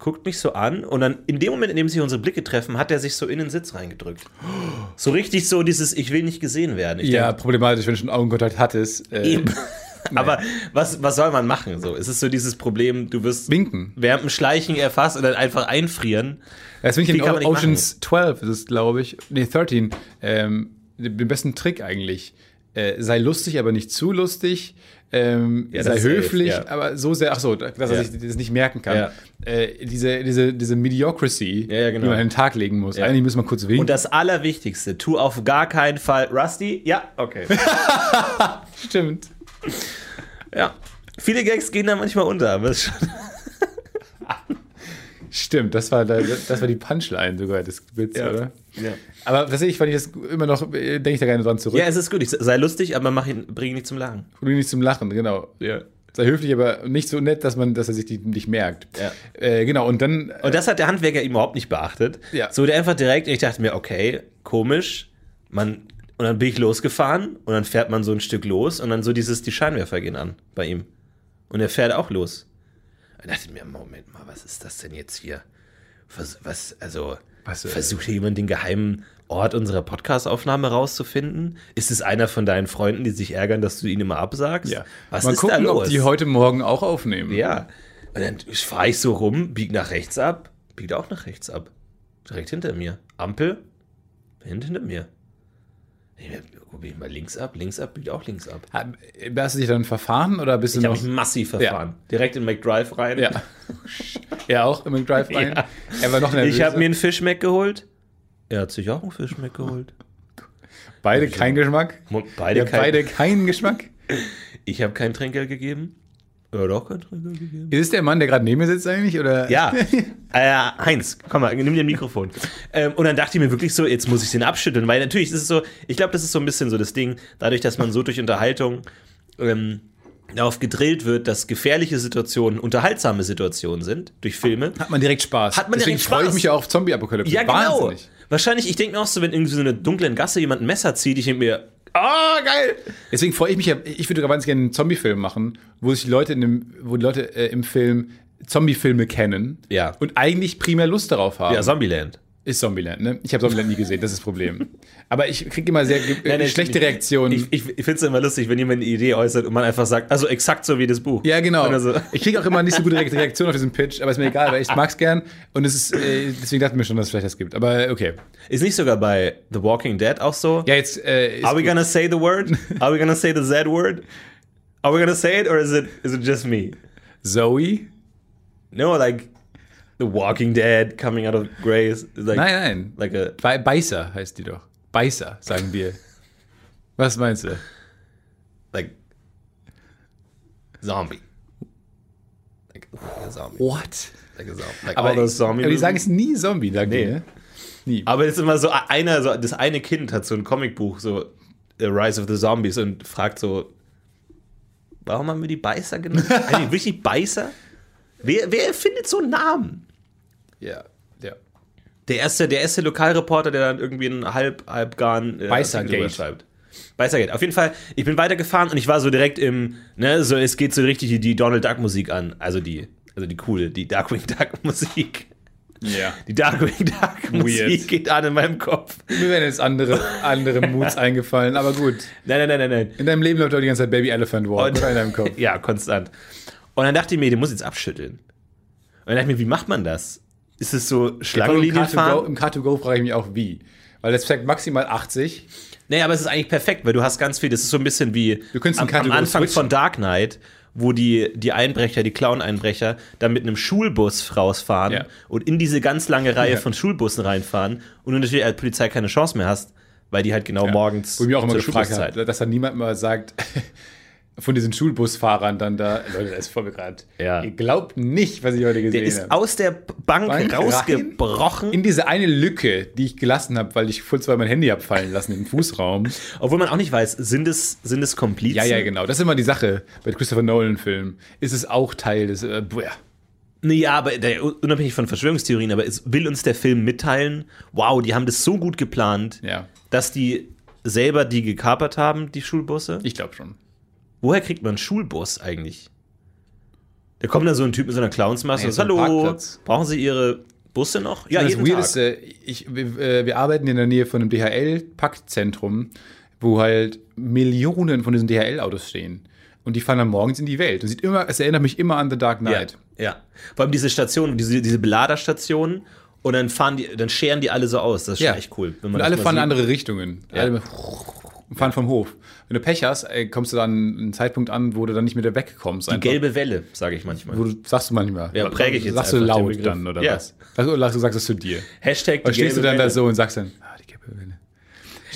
S2: guckt mich so an und dann in dem Moment, in dem sich unsere Blicke treffen, hat er sich so in den Sitz reingedrückt. So richtig so dieses, ich will nicht gesehen werden. Ich
S3: ja,
S2: denk,
S3: problematisch, wenn du schon Augenkontakt hattest. Äh,
S2: eben. Aber was, was soll man machen? So, es ist so dieses Problem, du wirst
S3: Winken.
S2: während dem Schleichen erfasst und dann einfach einfrieren.
S3: Das finde ich in
S2: nicht
S3: Oceans 12 ist es, glaube ich. Nee, 13. Ähm, den besten Trick eigentlich. äh, sei lustig, aber nicht zu lustig. Ähm,
S2: Ja,
S3: sei
S2: das ist
S3: höflich,
S2: ja.
S3: aber so sehr, ach so, dass er
S2: Ja.
S3: sich das nicht merken kann. Äh, diese, diese, diese
S2: ja, genau.
S3: die man an den Tag legen muss. Eigentlich müssen wir kurz winken.
S2: Und das Allerwichtigste, tu auf gar keinen Fall Rusty. Ja, okay.
S3: stimmt.
S2: ja. Viele Gags gehen da manchmal unter, aber ist schon.
S3: Stimmt, das war, da- das war die Punchline sogar des Witz,
S2: Ja.
S3: oder?
S2: Ja.
S3: Aber tatsächlich fand ich das immer noch, äh, denke ich da gerne dran zurück.
S2: ja, es ist gut. Ich sei lustig, aber mach ihn, bring ihn nicht zum Lachen.
S3: Bring nicht zum Lachen, genau.
S2: Ja.
S3: Sei höflich, aber nicht so nett, dass man, dass er sich die nicht merkt.
S2: Ja.
S3: Äh, genau, und dann.
S2: Und das hat der Handwerker überhaupt nicht beachtet.
S3: Ja.
S2: So, der einfach direkt, ich dachte mir, okay, komisch. Man, und dann bin ich losgefahren und dann fährt man so ein Stück los und dann so dieses, die Scheinwerfer gehen an bei ihm. Und er fährt auch los. Und dachte mir, Moment mal, was ist das denn jetzt hier? Was, was also,
S3: Was, äh,
S2: versucht hier jemand den geheimen Ort unserer Podcast-Aufnahme rauszufinden? Ist es einer von deinen Freunden, die sich ärgern, dass du ihn immer absagst?
S3: ja.
S2: Was
S3: Mal
S2: ist
S3: gucken,
S2: da los?
S3: ob die heute Morgen auch aufnehmen.
S2: Ja. Und dann fahre ich so rum, bieg nach rechts ab, biegt auch nach rechts ab. Direkt hinter mir. Ampel, hinter mir. Ich gucke ich mal links ab, links ab, biegt auch links ab.
S3: Ha- Hast du dich dann verfahren oder bist du
S2: Ich habe
S3: noch.
S2: mich massiv verfahren. Direkt in McDrive rein.
S3: Ja. er auch im Drive rein.
S2: Ja.
S3: Er war noch.
S2: Ich habe mir einen Fischmeck geholt. Er hat sich auch einen Fischmeck geholt.
S3: beide keinen Geschmack.
S2: Beide,
S3: Ja,
S2: kein,
S3: beide keinen Geschmack.
S2: Ich habe kein Trinkgeld gegeben. Er hat auch kein Trinkgeld gegeben.
S3: Ist es der Mann, der gerade neben mir sitzt eigentlich? Oder?
S2: Ja, äh, Heinz, komm mal, nimm dir ein Mikrofon. Ähm, und dann dachte ich mir wirklich so, jetzt muss ich den abschütteln, weil natürlich ist es so, ich glaube, das ist so ein bisschen so das Ding, dadurch, dass man so durch Unterhaltung ähm, darauf gedrillt wird, dass gefährliche Situationen unterhaltsame Situationen sind, durch Filme.
S3: Hat man direkt Spaß.
S2: Hat man
S3: Deswegen
S2: direkt
S3: freue ich mich ja auf Zombie-Apokalypse.
S2: Ja, genau.
S3: Wahnsinnig.
S2: Wahrscheinlich, ich denke mir auch so, wenn irgendwie so eine dunklen Gasse jemand ein Messer zieht, ich denke mir, ah, geil.
S3: Deswegen freue ich mich ja, ich würde ganz gerne einen Zombie-Film machen, wo sich die Leute in dem, wo die Leute äh, im Film Zombie-Filme kennen
S2: Ja.
S3: und eigentlich primär Lust darauf haben.
S2: Ja, Zombieland.
S3: Ist Zombieland, ne? Ich habe Zombieland nie gesehen, das ist das Problem. Aber ich kriege immer sehr
S2: Nein, nein,
S3: schlechte
S2: ich-
S3: Reaktionen.
S2: Ich, ich, ich finde es immer lustig, wenn jemand eine Idee äußert und man einfach sagt, also exakt so wie das Buch.
S3: ja, genau.
S2: Oder so.
S3: Ich kriege auch immer nicht so gute Re- Reaktionen auf diesen Pitch, aber ist mir egal, weil ich mag's gern. Und es ist, äh, deswegen dachten wir schon, dass es vielleicht das gibt. Aber okay.
S2: Ist nicht sogar bei The Walking Dead auch so?
S3: Ja, jetzt äh,
S2: Are we
S3: gut.
S2: gonna say the word? Are we gonna say the Z word? Are we gonna say it or is it is it just me?
S3: Zoe?
S2: No, like The Walking Dead coming out of grace. Like,
S3: Nein, nein.
S2: Like a
S3: Be Beißer heißt die doch. Beißer, sagen wir. Was meinst du?
S2: like zombie. Like, like a zombie.
S3: What?
S2: Like a zombie. Like
S3: Aber,
S2: all those zombie
S3: aber die sagen es nie Zombie, sagen
S2: Nee.
S3: ne? Nie.
S2: Aber es ist immer so einer, so das eine Kind hat so ein Comicbuch, so The Rise of the Zombies und fragt so, warum haben wir die Beißer genannt? Eigentlich wirklich Beißer? Wer, wer findet so einen Namen?
S3: Ja, ja.
S2: Der erste, der erste Lokalreporter, der dann irgendwie einen halb, halbgaren äh, drüber schreibt. Beißergate. Auf jeden Fall, ich bin weitergefahren und ich war so direkt im, ne, so, es geht so richtig die, die Donald Duck Musik an. Also die, also die coole, die Darkwing Duck Musik.
S3: Ja.
S2: Die Darkwing Duck Musik geht an in meinem Kopf.
S3: Mir wären jetzt andere, andere Moods eingefallen, aber gut.
S2: Nein, nein, nein, nein, nein.
S3: In deinem Leben läuft doch die ganze Zeit Baby Elephant Walk
S2: Und-
S3: in deinem Kopf.
S2: Ja, konstant. Und dann dachte ich mir, den muss ich jetzt abschütteln. Und dann dachte ich mir, wie macht man das? Ist es so Schlangenlinien
S3: Car2Go,
S2: fahren?
S3: Im Car2Go frage ich mich auch, wie. Weil das zeigt maximal 80.
S2: Nee, aber es ist eigentlich perfekt, weil du hast ganz viel, das ist so ein bisschen wie am, am
S3: Car2Go
S2: Anfang
S3: switchen.
S2: von Dark Knight, wo die, die Einbrecher, die Clown-Einbrecher, dann mit einem Schulbus rausfahren
S3: Ja.
S2: und in diese ganz lange Reihe
S3: Ja.
S2: von Schulbussen reinfahren und du natürlich als Polizei keine Chance mehr hast, weil die halt genau morgens
S3: Wo ich mich auch immer gefragt habe, dass dann niemand mal sagt, von diesen Schulbusfahrern dann da, Leute, das ist voll gerade.
S2: Ja.
S3: Ihr glaubt nicht, was ich heute
S2: Der
S3: gesehen
S2: ist
S3: habe.
S2: aus der Bank,
S3: Bank
S2: rausgebrochen.
S3: In diese eine Lücke, die ich gelassen habe, weil ich voll zwar mein Handy abfallen lassen im Fußraum.
S2: Obwohl man auch nicht weiß, sind es, sind es Komplizen?
S3: Ja, ja, genau. Das ist immer die Sache bei Christopher Nolan-Filmen. Ist es auch Teil des. Äh, boah.
S2: Nee, ja, aber der, unabhängig von Verschwörungstheorien, aber es will uns der Film mitteilen, wow, die haben das so gut geplant,
S3: Ja,
S2: dass die selber die gekapert haben, die Schulbusse.
S3: ich glaube schon.
S2: Woher kriegt man einen Schulbus eigentlich? Da kommt dann so ein Typ mit so einer Clownsmaske
S3: Nee,
S2: und sagt, hallo,
S3: Parkplatz.
S2: brauchen Sie Ihre Busse noch? Ja,
S3: das
S2: jeden
S3: Weird
S2: Tag.
S3: ist, äh, ich, wir, äh, wir arbeiten in der Nähe von einem DHL-Paktzentrum, wo halt Millionen von diesen DHL-Autos stehen. Und die fahren dann morgens in die Welt. Und sieht immer, es erinnert mich immer an The Dark
S2: ja,
S3: Knight.
S2: ja. Vor allem diese Station, diese, diese Beladerstationen und dann fahren die, dann scheren die alle so aus. Das ist schon echt cool.
S3: Und alle fahren in andere Richtungen.
S2: Ja.
S3: Alle fahren vom Hof. Wenn du Pech hast, ey, kommst du dann einen Zeitpunkt an, wo du dann nicht mehr wegkommst.
S2: Die gelbe Welle, sage ich manchmal.
S3: Wo du, sagst du manchmal.
S2: Ja, präge ich jetzt
S3: Sagst du laut dann, oder
S2: Ja.
S3: was? Also, oder sagst du das zu dir?
S2: Hashtag die
S3: Oder stehst du dann da
S2: Welle.
S3: so und sagst dann, ah, die gelbe Welle.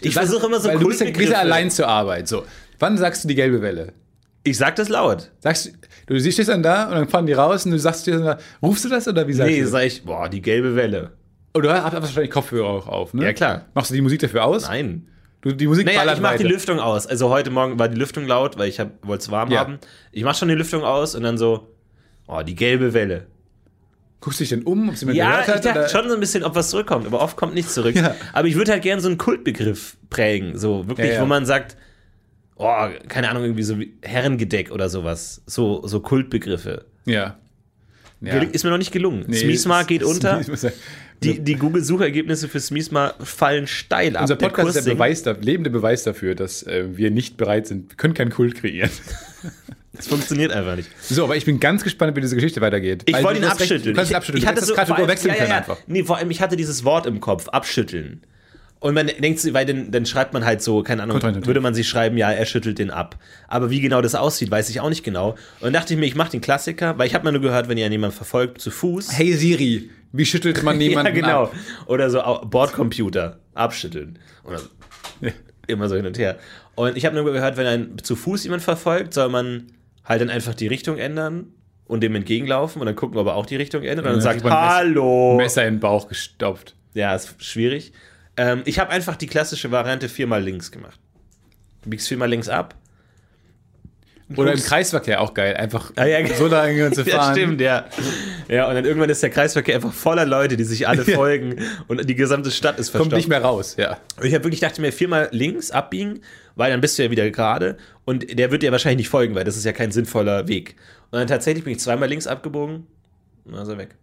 S2: Ich versuche immer so
S3: Weil du bist ja allein zur Arbeit. So, wann sagst du die gelbe Welle?
S2: Ich sag das laut.
S3: Sagst du, du stehst dann da und dann fahren die raus und du sagst dir dann, da, rufst du das oder wie sagst
S2: Nee,
S3: du?
S2: sag ich, boah, die gelbe Welle.
S3: Und du hast wahrscheinlich Kopfhörer auch auf, ne?
S2: Ja, klar.
S3: Machst du die Musik dafür aus?
S2: Nein.
S3: Du, die Musik
S2: Naja, ich mach die
S3: weiter.
S2: Lüftung aus. Also heute Morgen war die Lüftung laut, weil ich wollte es warm
S3: Ja.
S2: haben. Ich mach schon die Lüftung aus und dann so, oh, die gelbe Welle.
S3: Guckst du dich denn um, ob sie mir
S2: Ja,
S3: gehört
S2: ich
S3: hat?
S2: dachte
S3: oder?
S2: schon so ein bisschen, ob was zurückkommt, aber oft kommt nichts zurück.
S3: Ja.
S2: Aber ich würde halt gerne so einen Kultbegriff prägen, so wirklich,
S3: Ja, ja.
S2: wo man sagt, oh, keine Ahnung, irgendwie so wie Herrengedeck oder sowas. So, so Kultbegriffe.
S3: Ja. ja.
S2: Ist mir noch nicht gelungen.
S3: Nee,
S2: Smiesma
S3: es-
S2: geht unter. Die, die Google-Suchergebnisse für Smiesma fallen steil ab.
S3: Unser
S2: Der
S3: Podcast ist der. Beweis, da, lebende Beweis dafür, dass äh, wir nicht bereit sind. Wir können keinen Kult kreieren.
S2: Das funktioniert einfach nicht.
S3: So, aber ich bin ganz gespannt, wie diese Geschichte weitergeht.
S2: Ich wollte ihn
S3: recht,
S2: abschütteln.
S3: Ihn
S2: ich,
S3: abschütteln.
S2: Ich
S3: du
S2: hatte so
S3: Kategorie
S2: allem-
S3: wechseln
S2: ja,
S3: können
S2: ja, ja.
S3: einfach.
S2: Nee, vor allem, ich hatte dieses Wort im Kopf, abschütteln. Und man denkt weil dann, dann schreibt man halt so, keine Ahnung, würde man sich schreiben, ja, er schüttelt den ab. Aber wie genau das aussieht, weiß ich auch nicht genau. Und dann dachte ich mir, ich mache den Klassiker, weil ich habe mal nur gehört, wenn ihr jemanden verfolgt, zu Fuß.
S3: Hey Siri, wie schüttelt man jemanden
S2: ja, genau.
S3: ab?
S2: Oder so Bordcomputer, abschütteln. Oder immer so hin und her. Und ich habe nur gehört, wenn ein zu Fuß jemand verfolgt, soll man halt dann einfach die Richtung ändern und dem entgegenlaufen und dann gucken, ob er auch die Richtung ändert und dann
S3: dann
S2: sagt, hallo.
S3: Messer in den Bauch gestopft.
S2: Ja, ist schwierig. Ähm, ich habe einfach die klassische Variante viermal links gemacht. Du biegst viermal links ab.
S3: Oder im. Kreisverkehr auch geil. Einfach
S2: Ah, ja,
S3: so lange zu
S2: Ja,
S3: fahren.
S2: stimmt, ja. Ja, und dann irgendwann ist der Kreisverkehr einfach voller Leute, die sich alle
S3: Ja.
S2: folgen und die gesamte Stadt ist
S3: Kommt
S2: verstopft.
S3: nicht mehr raus, ja.
S2: Und ich habe wirklich dachte mir, viermal links abbiegen, weil dann bist du ja wieder gerade und der wird dir wahrscheinlich nicht folgen, weil das ist ja kein sinnvoller Weg. Und dann tatsächlich bin ich zweimal links abgebogen und dann ist er weg.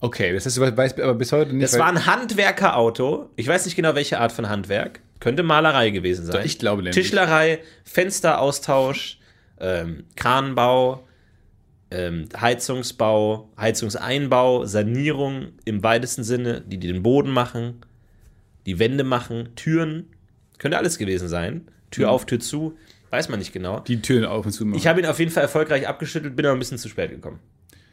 S3: Okay, das heißt, du weißt aber bis heute nicht.
S2: Das war ein Handwerkerauto. Ich weiß nicht genau, welche Art von Handwerk. Könnte Malerei gewesen sein.
S3: Ich glaube nämlich.
S2: Tischlerei, Fensteraustausch, ähm, Kranbau, ähm, Heizungsbau, Heizungseinbau, Sanierung im weitesten Sinne, die, die den Boden machen, die Wände machen, Türen. Könnte alles gewesen sein. Tür auf, Tür zu. Weiß man nicht genau.
S3: die Türen auf und zu machen.
S2: Ich habe ihn auf jeden Fall erfolgreich abgeschüttelt, bin aber ein bisschen zu spät gekommen.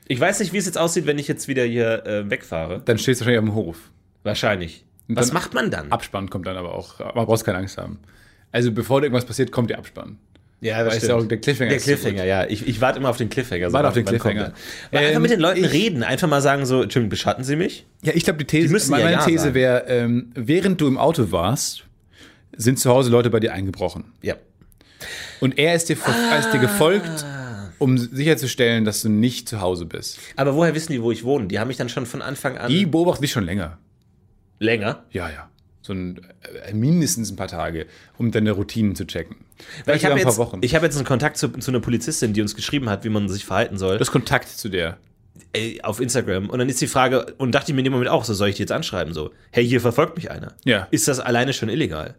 S2: Ich weiß nicht, wie es jetzt aussieht, wenn ich jetzt wieder hier äh, wegfahre.
S3: Dann stehst du wahrscheinlich am Hof.
S2: Wahrscheinlich. Was macht man dann?
S3: Abspann kommt dann aber auch. Aber brauchst keine Angst haben. Also bevor irgendwas passiert, kommt der Abspann.
S2: Ja,
S3: Weil ist auch der Cliffhanger
S2: Der
S3: so.
S2: Cliffhanger, ja. Ich, ich warte immer auf den Cliffhanger.
S3: Warte auf den Cliffhanger.
S2: Weil einfach
S3: Ähm,
S2: mit den Leuten reden. Einfach mal sagen so, Entschuldigung, beschatten Sie mich?
S3: Ja, ich glaube, die These,
S2: Die müssen
S3: meine
S2: ja ja
S3: These wäre, ähm, während du im Auto warst, sind zu Hause Leute bei dir eingebrochen.
S2: Ja.
S3: Und er ist dir, er ist dir gefolgt, um sicherzustellen, dass du nicht zu Hause bist.
S2: Aber woher wissen die, wo ich wohne? Die haben mich dann schon von Anfang an
S3: Die beobachten dich schon länger.
S2: Länger.
S3: Ja, ja. So ein, äh, mindestens ein paar Tage, um deine Routinen zu checken.
S2: Weil ich habe
S3: ein paar
S2: jetzt,
S3: Wochen.
S2: ich hab jetzt einen Kontakt zu, zu einer Polizistin, die uns geschrieben hat, wie man sich verhalten soll.
S3: das Kontakt zu der.
S2: auf Instagram. Und dann ist die Frage, und dachte ich mir in dem Moment auch, so soll ich die jetzt anschreiben? So, hey, hier verfolgt mich einer.
S3: Ja.
S2: Ist das alleine schon illegal?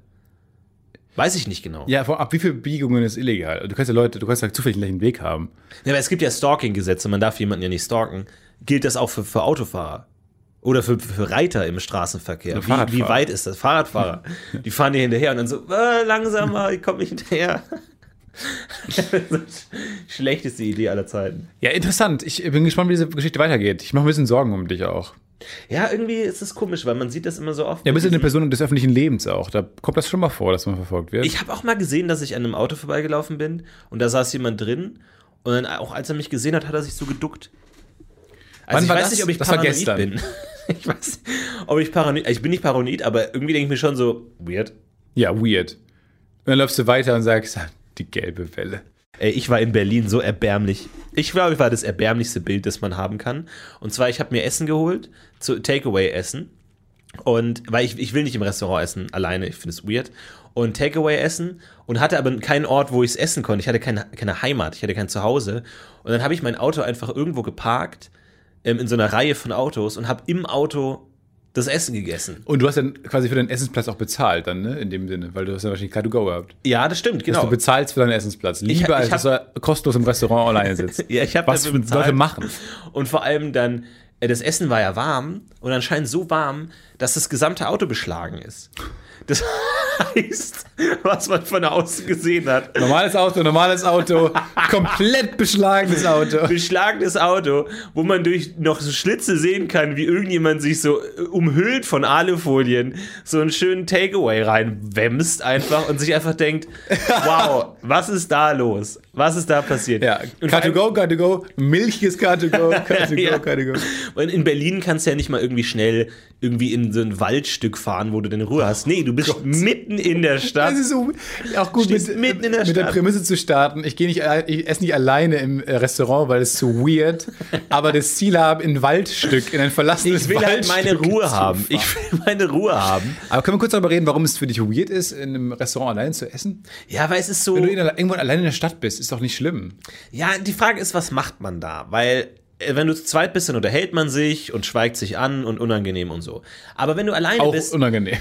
S2: Weiß ich nicht genau.
S3: Ja, ab wie viele Biegungen ist illegal? Du kannst ja Leute, du kannst ja zufällig einen Weg haben.
S2: Ja, aber es gibt ja Stalking-Gesetze, man darf jemanden ja nicht stalken. Gilt das auch für, für Autofahrer? Oder für, für Reiter im Straßenverkehr? Wie, wie weit ist das? Fahrradfahrer. Die fahren dir hinterher und dann so, äh, langsamer, ich komm nicht hinterher. Schlechteste Idee aller Zeiten.
S3: Ja, interessant. Ich bin gespannt, wie diese Geschichte weitergeht. Ich mache ein bisschen Sorgen um dich auch.
S2: Ja, irgendwie ist es komisch, weil man sieht das immer so oft.
S3: Ja, bist du eine Person des öffentlichen Lebens auch. Da kommt das schon mal vor, dass man verfolgt wird.
S2: Ich habe auch mal gesehen, dass ich an einem Auto vorbeigelaufen bin und da saß jemand drin und dann auch als er mich gesehen hat, hat er sich so geduckt. Also
S3: Wann
S2: ich weiß
S3: das?
S2: nicht, ob ich
S3: Das
S2: paranoid bin. Ich weiß nicht, ob ich paranoid, ich bin nicht paranoid, aber irgendwie denke ich mir schon so, weird.
S3: ja, weird. Und dann läufst du weiter und sagst, "Ah, die gelbe Welle.
S2: Ey, ich war in Berlin so erbärmlich. Ich glaube, ich war das erbärmlichste Bild, das man haben kann. Und zwar, ich habe mir Essen geholt, zu Takeaway-Essen. Und weil ich, ich will nicht im Restaurant essen, alleine, ich finde es weird. Und Takeaway essen und hatte aber keinen Ort, wo ich es essen konnte. Ich hatte keine, keine Heimat, ich hatte kein Zuhause. Und dann habe ich mein Auto einfach irgendwo geparkt, ähm, in so einer Reihe von Autos und habe im Auto das Essen gegessen.
S3: Und du hast dann quasi für deinen Essensplatz auch bezahlt dann, ne? In dem Sinne, weil du hast ja wahrscheinlich Car to Go gehabt.
S2: Ja, das stimmt,
S3: Dass
S2: genau.
S3: du bezahlst für deinen Essensplatz. Lieber,
S2: ich
S3: als
S2: hab-
S3: dass du kostenlos im Restaurant alleine sitzt.
S2: Ja, ich habe
S3: Was
S2: dafür bezahlt.
S3: Leute machen.
S2: Und vor allem dann, äh, das Essen war ja warm und anscheinend so warm, dass das gesamte Auto beschlagen ist. Das, heißt, was man von außen gesehen hat.
S3: Normales Auto, normales Auto, komplett beschlagenes Auto.
S2: Beschlagenes Auto, wo man durch noch so Schlitze sehen kann, wie irgendjemand sich so äh, umhüllt von Alufolien so einen schönen Takeaway reinwämst einfach und sich einfach denkt, wow, was ist da los? Was ist da passiert?
S3: Ja, Car to go, Car to go, Milch ist Car to go, Car to go,
S2: Ja.
S3: Car to go.
S2: Und in Berlin kannst du ja nicht mal irgendwie schnell irgendwie in so ein Waldstück fahren, wo du deine Ruhe hast. Nee, du bist mitten in der Stadt.
S3: Das ist so auch gut mit,
S2: mitten in der
S3: mit der
S2: Stadt.
S3: Prämisse zu starten. Ich gehe nicht, ich esse nicht alleine im äh, Restaurant, weil es zu weird. aber das Ziel haben, in ein Waldstück, in ein verlassenes
S2: Ich will halt meine
S3: Waldstück
S2: Ruhe haben. Ich will meine Ruhe haben.
S3: aber können wir kurz darüber reden, warum es für dich weird ist, in einem Restaurant allein zu essen?
S2: Ja, weil es ist so.
S3: Wenn du irgendwo allein in der Stadt bist, ist doch nicht schlimm.
S2: Ja, die Frage ist, was macht man da? Weil, äh, wenn du zu zweit bist, dann unterhält man sich und schweigt sich an und unangenehm und so. Aber wenn du alleine
S3: Auch
S2: bist,
S3: unangenehm.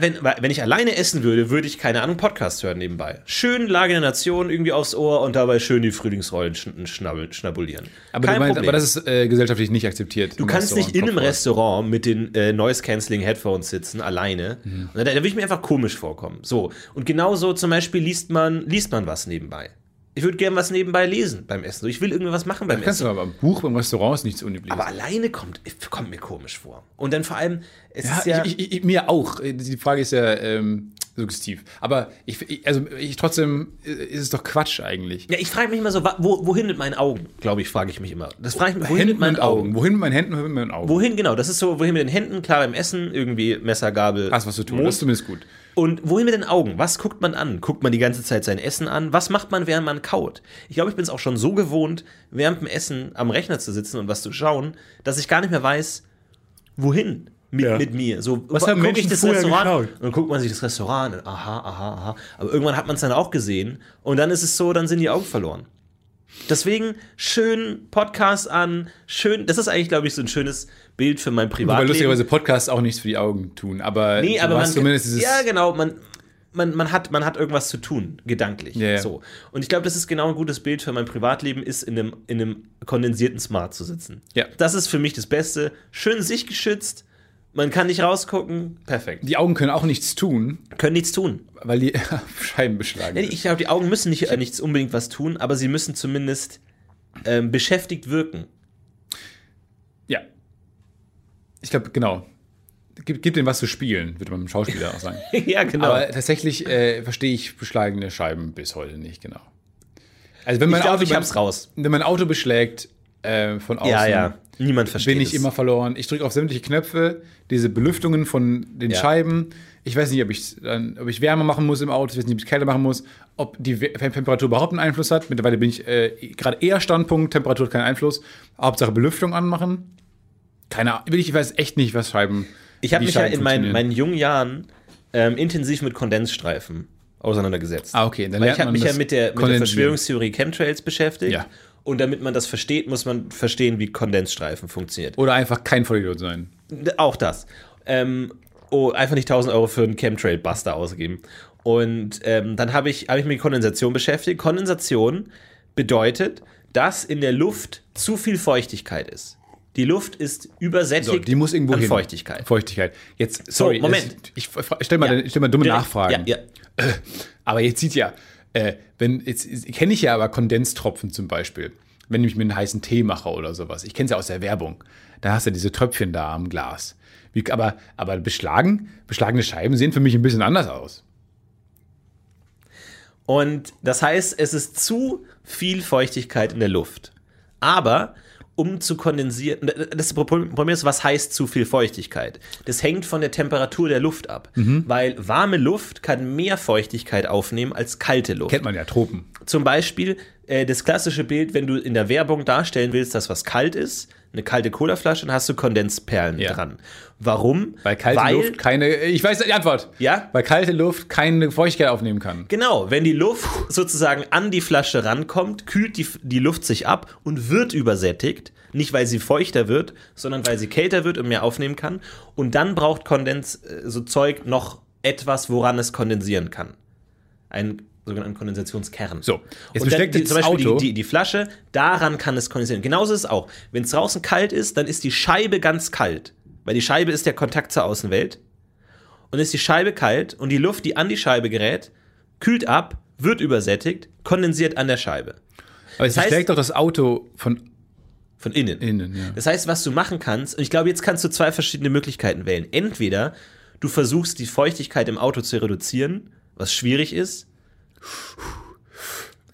S2: Wenn, wenn ich alleine essen würde, würde ich, keine Ahnung, Podcast hören nebenbei. Schön Lage der Nation irgendwie aufs Ohr und dabei schön die Frühlingsrollen schn schnabbel, schnabulieren.
S3: Aber,
S2: Kein
S3: meinst,
S2: Problem.
S3: aber das ist äh, gesellschaftlich nicht akzeptiert.
S2: Du kannst nicht in einem Restaurant mit den äh, Noise-Canceling-Headphones sitzen, alleine.
S3: Mhm.
S2: Da, da würde ich mir einfach komisch vorkommen. So. Und genauso zum Beispiel liest man, liest man was nebenbei. Ich würde gerne was nebenbei lesen beim Essen. Ich will irgendwas machen beim
S3: Kannst
S2: Essen.
S3: du aber ein Buch beim Restaurant ist nichts unübliches.
S2: Aber alleine kommt, kommt mir komisch vor. Und dann vor allem, es
S3: Ja,
S2: ist ja.
S3: ich, ich, ich, mir auch. Die Frage ist ja ähm, suggestiv. Aber ich, also ich trotzdem ist es doch Quatsch eigentlich.
S2: ja, ich frage mich immer so, wo, wohin mit meinen Augen? Glaube ich, frage ich mich immer. Das frage ich mich, wohin mit meinen Augen?
S3: Wohin mit meinen Händen, wohin mit meinen Augen?
S2: Wohin, genau, das ist so, wohin mit den Händen, klar beim Essen, irgendwie Messer, Gabel.
S3: Hast was zu tun. Das ist zumindest gut.
S2: Und wohin mit den Augen? Was guckt man an? Guckt man die ganze Zeit sein Essen an? Was macht man, während man kaut? Ich glaube, ich bin es auch schon so gewohnt, während dem Essen am Rechner zu sitzen und was zu schauen, dass ich gar nicht mehr weiß, wohin mit,
S3: Ja.
S2: mit mir. So,
S3: Was haben
S2: ich
S3: Menschen
S2: das Restaurant
S3: geschaut?
S2: und dann guckt man sich das Restaurant an. Aha, aha, aha. Aber irgendwann hat man es dann auch gesehen und dann ist es so, dann sind die Augen verloren. Deswegen schön Podcast an, schön, das ist eigentlich, glaube ich, so ein schönes Bild für mein
S3: Wobei
S2: Privatleben.
S3: lustigerweise Podcasts auch nichts für die Augen tun. Aber,
S2: Nee, aber man,
S3: zumindest dieses.
S2: ja genau, man, man, man, hat, man hat irgendwas zu tun, gedanklich.
S3: Ja.
S2: So. Und ich glaube, das ist genau ein gutes Bild für mein Privatleben, ist in einem, in einem kondensierten Smart zu sitzen.
S3: Ja.
S2: Das ist für mich das Beste. Schön sichtgeschützt, man kann nicht rausgucken, perfekt.
S3: Die Augen können auch nichts tun,
S2: Können nichts tun.
S3: weil die Scheiben beschlagen.
S2: Ich glaube, die Augen müssen nicht, äh, nichts unbedingt was tun, aber sie müssen zumindest ähm, beschäftigt wirken.
S3: Ja. Ich glaube, genau. Gib, gib denen was zu spielen, würde man einem Schauspieler auch sagen.
S2: ja, genau.
S3: Aber tatsächlich äh, verstehe ich beschlagene Scheiben bis heute nicht genau. Also wenn
S2: ich
S3: mein
S2: glaube,
S3: Auto
S2: ich hab's raus.
S3: wenn mein Auto beschlägt äh, von außen,
S2: Ja, ja. Niemand versteht
S3: bin ich
S2: es.
S3: immer verloren. Ich drücke auf sämtliche Knöpfe, diese Belüftungen von den
S2: Ja.
S3: Scheiben. Ich weiß nicht, ob ich, ob ich Wärme machen muss im Auto, ich weiß nicht, ob ich kälter machen muss, ob die Temperatur überhaupt einen Einfluss hat. Mittlerweile bin ich äh, gerade eher Standpunkt, Temperatur hat keinen Einfluss. Hauptsache Belüftung anmachen. Keine Ahnung, ich weiß echt nicht, was Scheiben.
S2: Ich habe mich ja
S3: Scheiben
S2: in meinen, meinen jungen Jahren ähm, intensiv mit Kondensstreifen auseinandergesetzt.
S3: Ah, okay, dann
S2: Weil ich habe mich ja mit der, mit der. Verschwörungstheorie Chemtrails beschäftigt.
S3: Ja.
S2: Und damit man das versteht, muss man verstehen, wie Kondensstreifen funktioniert.
S3: Oder einfach kein Vollidiot sein.
S2: Auch das. Ähm, oh, einfach nicht 1000 Euro für einen Chemtrail-Buster ausgeben. Und ähm, dann habe ich, hab ich mich mit Kondensation beschäftigt. Kondensation bedeutet, dass in der Luft zu viel Feuchtigkeit ist. Die Luft ist übersättigt
S3: So, die muss irgendwo
S2: an
S3: hin.
S2: Feuchtigkeit.
S3: Feuchtigkeit. Jetzt, sorry.
S2: Moment.
S3: das- Ich, ich stelle mal, stell mal dumme
S2: Direkt.
S3: Nachfragen.
S2: Ja, ja.
S3: Aber jetzt sieht ja, äh, wenn, jetzt kenne ich ja aber Kondenstropfen zum Beispiel. Wenn ich mir einen heißen Tee mache oder sowas. Ich kenne es ja aus der Werbung. Da hast du diese Tröpfchen da am Glas. Wie, aber, aber beschlagen, beschlagene Scheiben sehen für mich ein bisschen anders aus.
S2: Und das heißt, es ist zu viel Feuchtigkeit in der Luft. Aber um zu kondensieren, das Problem ist, was heißt zu viel Feuchtigkeit? Das hängt von der Temperatur der Luft ab.
S3: Mhm.
S2: Weil warme Luft kann mehr Feuchtigkeit aufnehmen als kalte Luft.
S3: Kennt man ja, Tropen.
S2: Zum Beispiel äh, das klassische Bild, wenn du in der Werbung darstellen willst, dass was kalt ist, eine kalte Colaflasche, dann hast du Kondensperlen
S3: Ja.
S2: dran. Warum?
S3: Weil kalte
S2: Weil,
S3: Luft keine, ich weiß die Antwort.
S2: Ja?
S3: Weil kalte Luft keine Feuchtigkeit aufnehmen kann.
S2: Genau, wenn die Luft sozusagen an die Flasche rankommt, kühlt die, die Luft sich ab und wird übersättigt. Nicht, weil sie feuchter wird, sondern weil sie kälter wird und mehr aufnehmen kann. Und dann braucht Kondens, äh, so Zeug noch etwas, woran es kondensieren kann. Ein sogenannten Kondensationskern.
S3: So, jetzt
S2: und
S3: besteckt
S2: die, zum Beispiel
S3: Auto.
S2: Die, die, die Flasche, daran kann es kondensieren. Genauso ist es auch. Wenn es draußen kalt ist, dann ist die Scheibe ganz kalt. Weil die Scheibe ist der Kontakt zur Außenwelt. und ist die Scheibe kalt und die Luft, die an die Scheibe gerät, kühlt ab, wird übersättigt, kondensiert an der Scheibe.
S3: Aber es
S2: heißt-
S3: schlägt doch das Auto von
S2: Von innen.
S3: innen, ja.
S2: Das heißt, was du machen kannst, und ich glaube, jetzt kannst du zwei verschiedene Möglichkeiten wählen. Entweder du versuchst, die Feuchtigkeit im Auto zu reduzieren, was schwierig ist.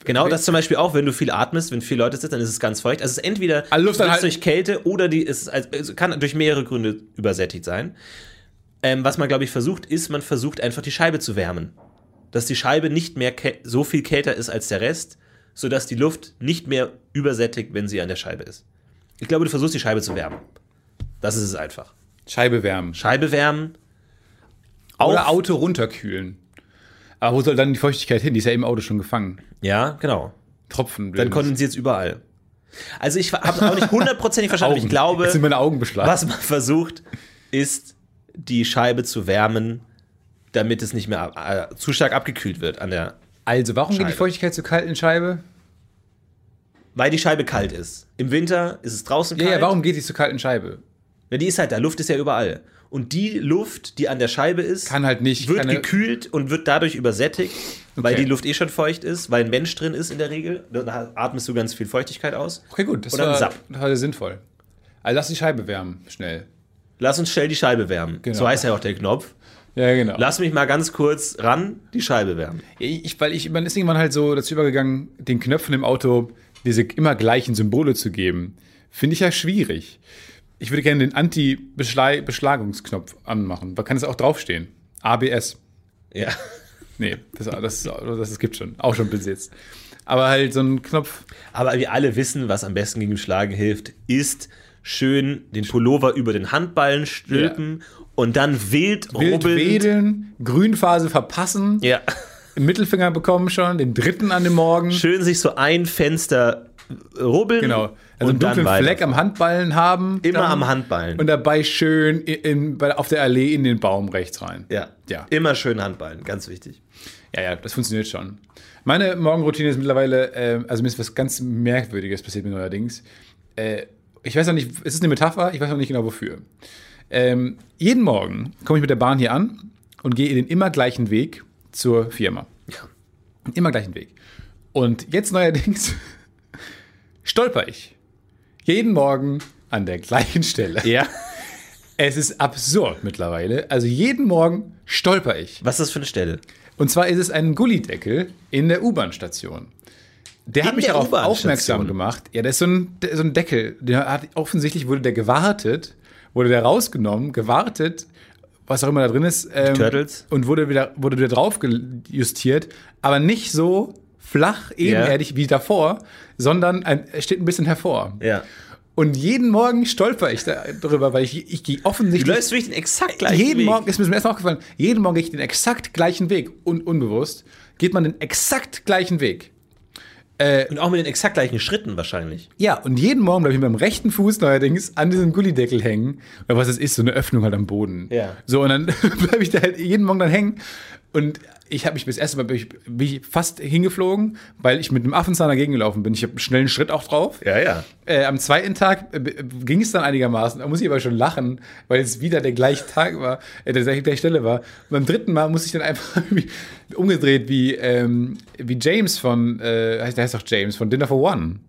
S2: Genau das zum Beispiel auch, wenn du viel atmest, wenn viele Leute sitzen, dann ist es ganz feucht. Also es ist entweder
S3: Also Luft anhalten.
S2: durch Kälte oder die ist, also kann durch mehrere Gründe übersättigt sein. Ähm, was man, glaube ich, versucht, ist, man versucht einfach die Scheibe zu wärmen. Dass die Scheibe nicht mehr so viel kälter ist als der Rest, sodass die Luft nicht mehr übersättigt, wenn sie an der Scheibe ist. Ich glaube, du versuchst die Scheibe zu wärmen. Das ist es einfach.
S3: Scheibe wärmen.
S2: Scheibe wärmen.
S3: Oder Auto runterkühlen. Aber wo soll dann die Feuchtigkeit hin? Die ist ja im Auto schon gefangen.
S2: Ja, genau.
S3: Tropfen.
S2: Dann kondensiert es überall. Also ich habe es auch nicht hundertprozentig verstanden. Ich glaube,
S3: Jetzt sind meine Augen beschlagen.
S2: was man versucht, ist die Scheibe zu wärmen, damit es nicht mehr äh, zu stark abgekühlt wird an der,
S3: Also, warum geht
S2: Scheibe.
S3: die Feuchtigkeit zu kalt in Scheibe?
S2: weil die Scheibe kalt ist. Im Winter ist es draußen
S3: Ja,
S2: kalt.
S3: ja, warum geht die zu kalt in Scheibe?
S2: Ja, die ist halt da. Luft ist ja überall. Und die Luft, die an der Scheibe ist,
S3: Kann halt nicht.
S2: wird gekühlt und wird dadurch übersättigt, weil
S3: Okay.
S2: die Luft eh schon feucht ist, weil ein Mensch drin ist in der Regel. Da atmest du ganz viel Feuchtigkeit aus.
S3: okay, gut. Das
S2: Oder ein
S3: war,
S2: Sapp.
S3: das war sinnvoll. Also, lass die Scheibe wärmen. Schnell.
S2: Lass uns schnell die Scheibe wärmen.
S3: Genau.
S2: So heißt ja auch der Knopf.
S3: Ja, genau.
S2: Lass mich mal ganz kurz ran, die Scheibe wärmen.
S3: Ich, weil ich, man ist irgendwann halt so dazu übergegangen, den Knöpfen im Auto diese immer gleichen Symbole zu geben. Finde ich ja schwierig. Ich würde gerne den Anti-Beschlagungsknopf anmachen. Da kann es auch draufstehen. ABS.
S2: Ja.
S3: Nee, das, das, das, das gibt schon. Auch schon besitzt. Aber halt so ein Knopf.
S2: Aber wir alle wissen, was am besten gegen Schlagen hilft, ist schön den Pullover über den Handballen stülpen und dann wild,
S3: Wild wedeln, Grünphase verpassen,
S2: Ja.
S3: Mittelfinger bekommen schon, den dritten an dem Morgen.
S2: Schön sich so ein Fenster rubbeln.
S3: Genau. Also einen dunklen. Fleck am Handballen haben.
S2: Immer
S3: dann-
S2: am Handballen.
S3: Und dabei schön in, in, auf der Allee in den Baum rechts rein.
S2: ja.
S3: Ja.
S2: Immer schön Handballen, ganz wichtig.
S3: Ja, ja, das funktioniert schon. Meine Morgenroutine ist mittlerweile, äh, also mir ist was ganz Merkwürdiges passiert mir neuerdings. Äh, ich weiß noch nicht, es ist eine Metapher, ich weiß noch nicht genau wofür. Ähm, jeden Morgen komme ich mit der Bahn hier an und gehe den immer gleichen Weg zur Firma.
S2: Ja.
S3: Immer gleichen Weg. Und jetzt neuerdings stolper ich jeden Morgen an der gleichen Stelle.
S2: Ja.
S3: Es ist absurd mittlerweile. Also jeden Morgen stolper ich.
S2: Was ist das für eine Stelle?
S3: Und zwar ist es ein Gullideckel in der U-Bahn-Station. Der hat
S2: In
S3: mich
S2: der
S3: darauf
S2: U-Bahn-Station?
S3: aufmerksam gemacht. Ja, das ist so ein, der- so ein Deckel. Der hat, offensichtlich wurde der gewartet, wurde der rausgenommen, gewartet, was auch immer da drin ist. Ähm,
S2: Turtles?
S3: Und wurde wieder, wurde wieder drauf justiert, aber nicht so flach, ebenerdig wie davor, sondern ein, steht ein bisschen hervor.
S2: Ja.
S3: Und jeden Morgen stolper ich da drüber, weil ich, ich gehe
S2: Du
S3: offensichtlich
S2: läufst durch den exakt gleichen
S3: jeden
S2: Weg.
S3: Morgen, ist mir zum ersten Mal aufgefallen, jeden Morgen gehe ich den exakt gleichen Weg. Un unbewusst geht man den exakt gleichen Weg.
S2: Und auch mit den exakt gleichen Schritten wahrscheinlich.
S3: Ja, und jeden Morgen bleibe ich mit meinem rechten Fuß neuerdings an diesem Gullideckel hängen. Oder was das ist, so eine Öffnung halt am Boden.
S2: Ja.
S3: So, und dann bleibe ich da halt jeden Morgen dann hängen. Und ich habe mich bis erste Mal bin ich, bin ich fast hingeflogen, weil ich mit einem Affenzahn dagegen gelaufen bin. Ich habe einen schnellen Schritt auch drauf.
S2: Ja, ja.
S3: Äh, am zweiten Tag äh, ging es dann einigermaßen. Da muss ich aber schon lachen, weil es wieder der gleiche Tag war, äh, der gleiche Stelle war. Und beim dritten Mal muss ich dann einfach umgedreht wie, ähm, wie James von, äh, der heißt doch James, von Dinner for One.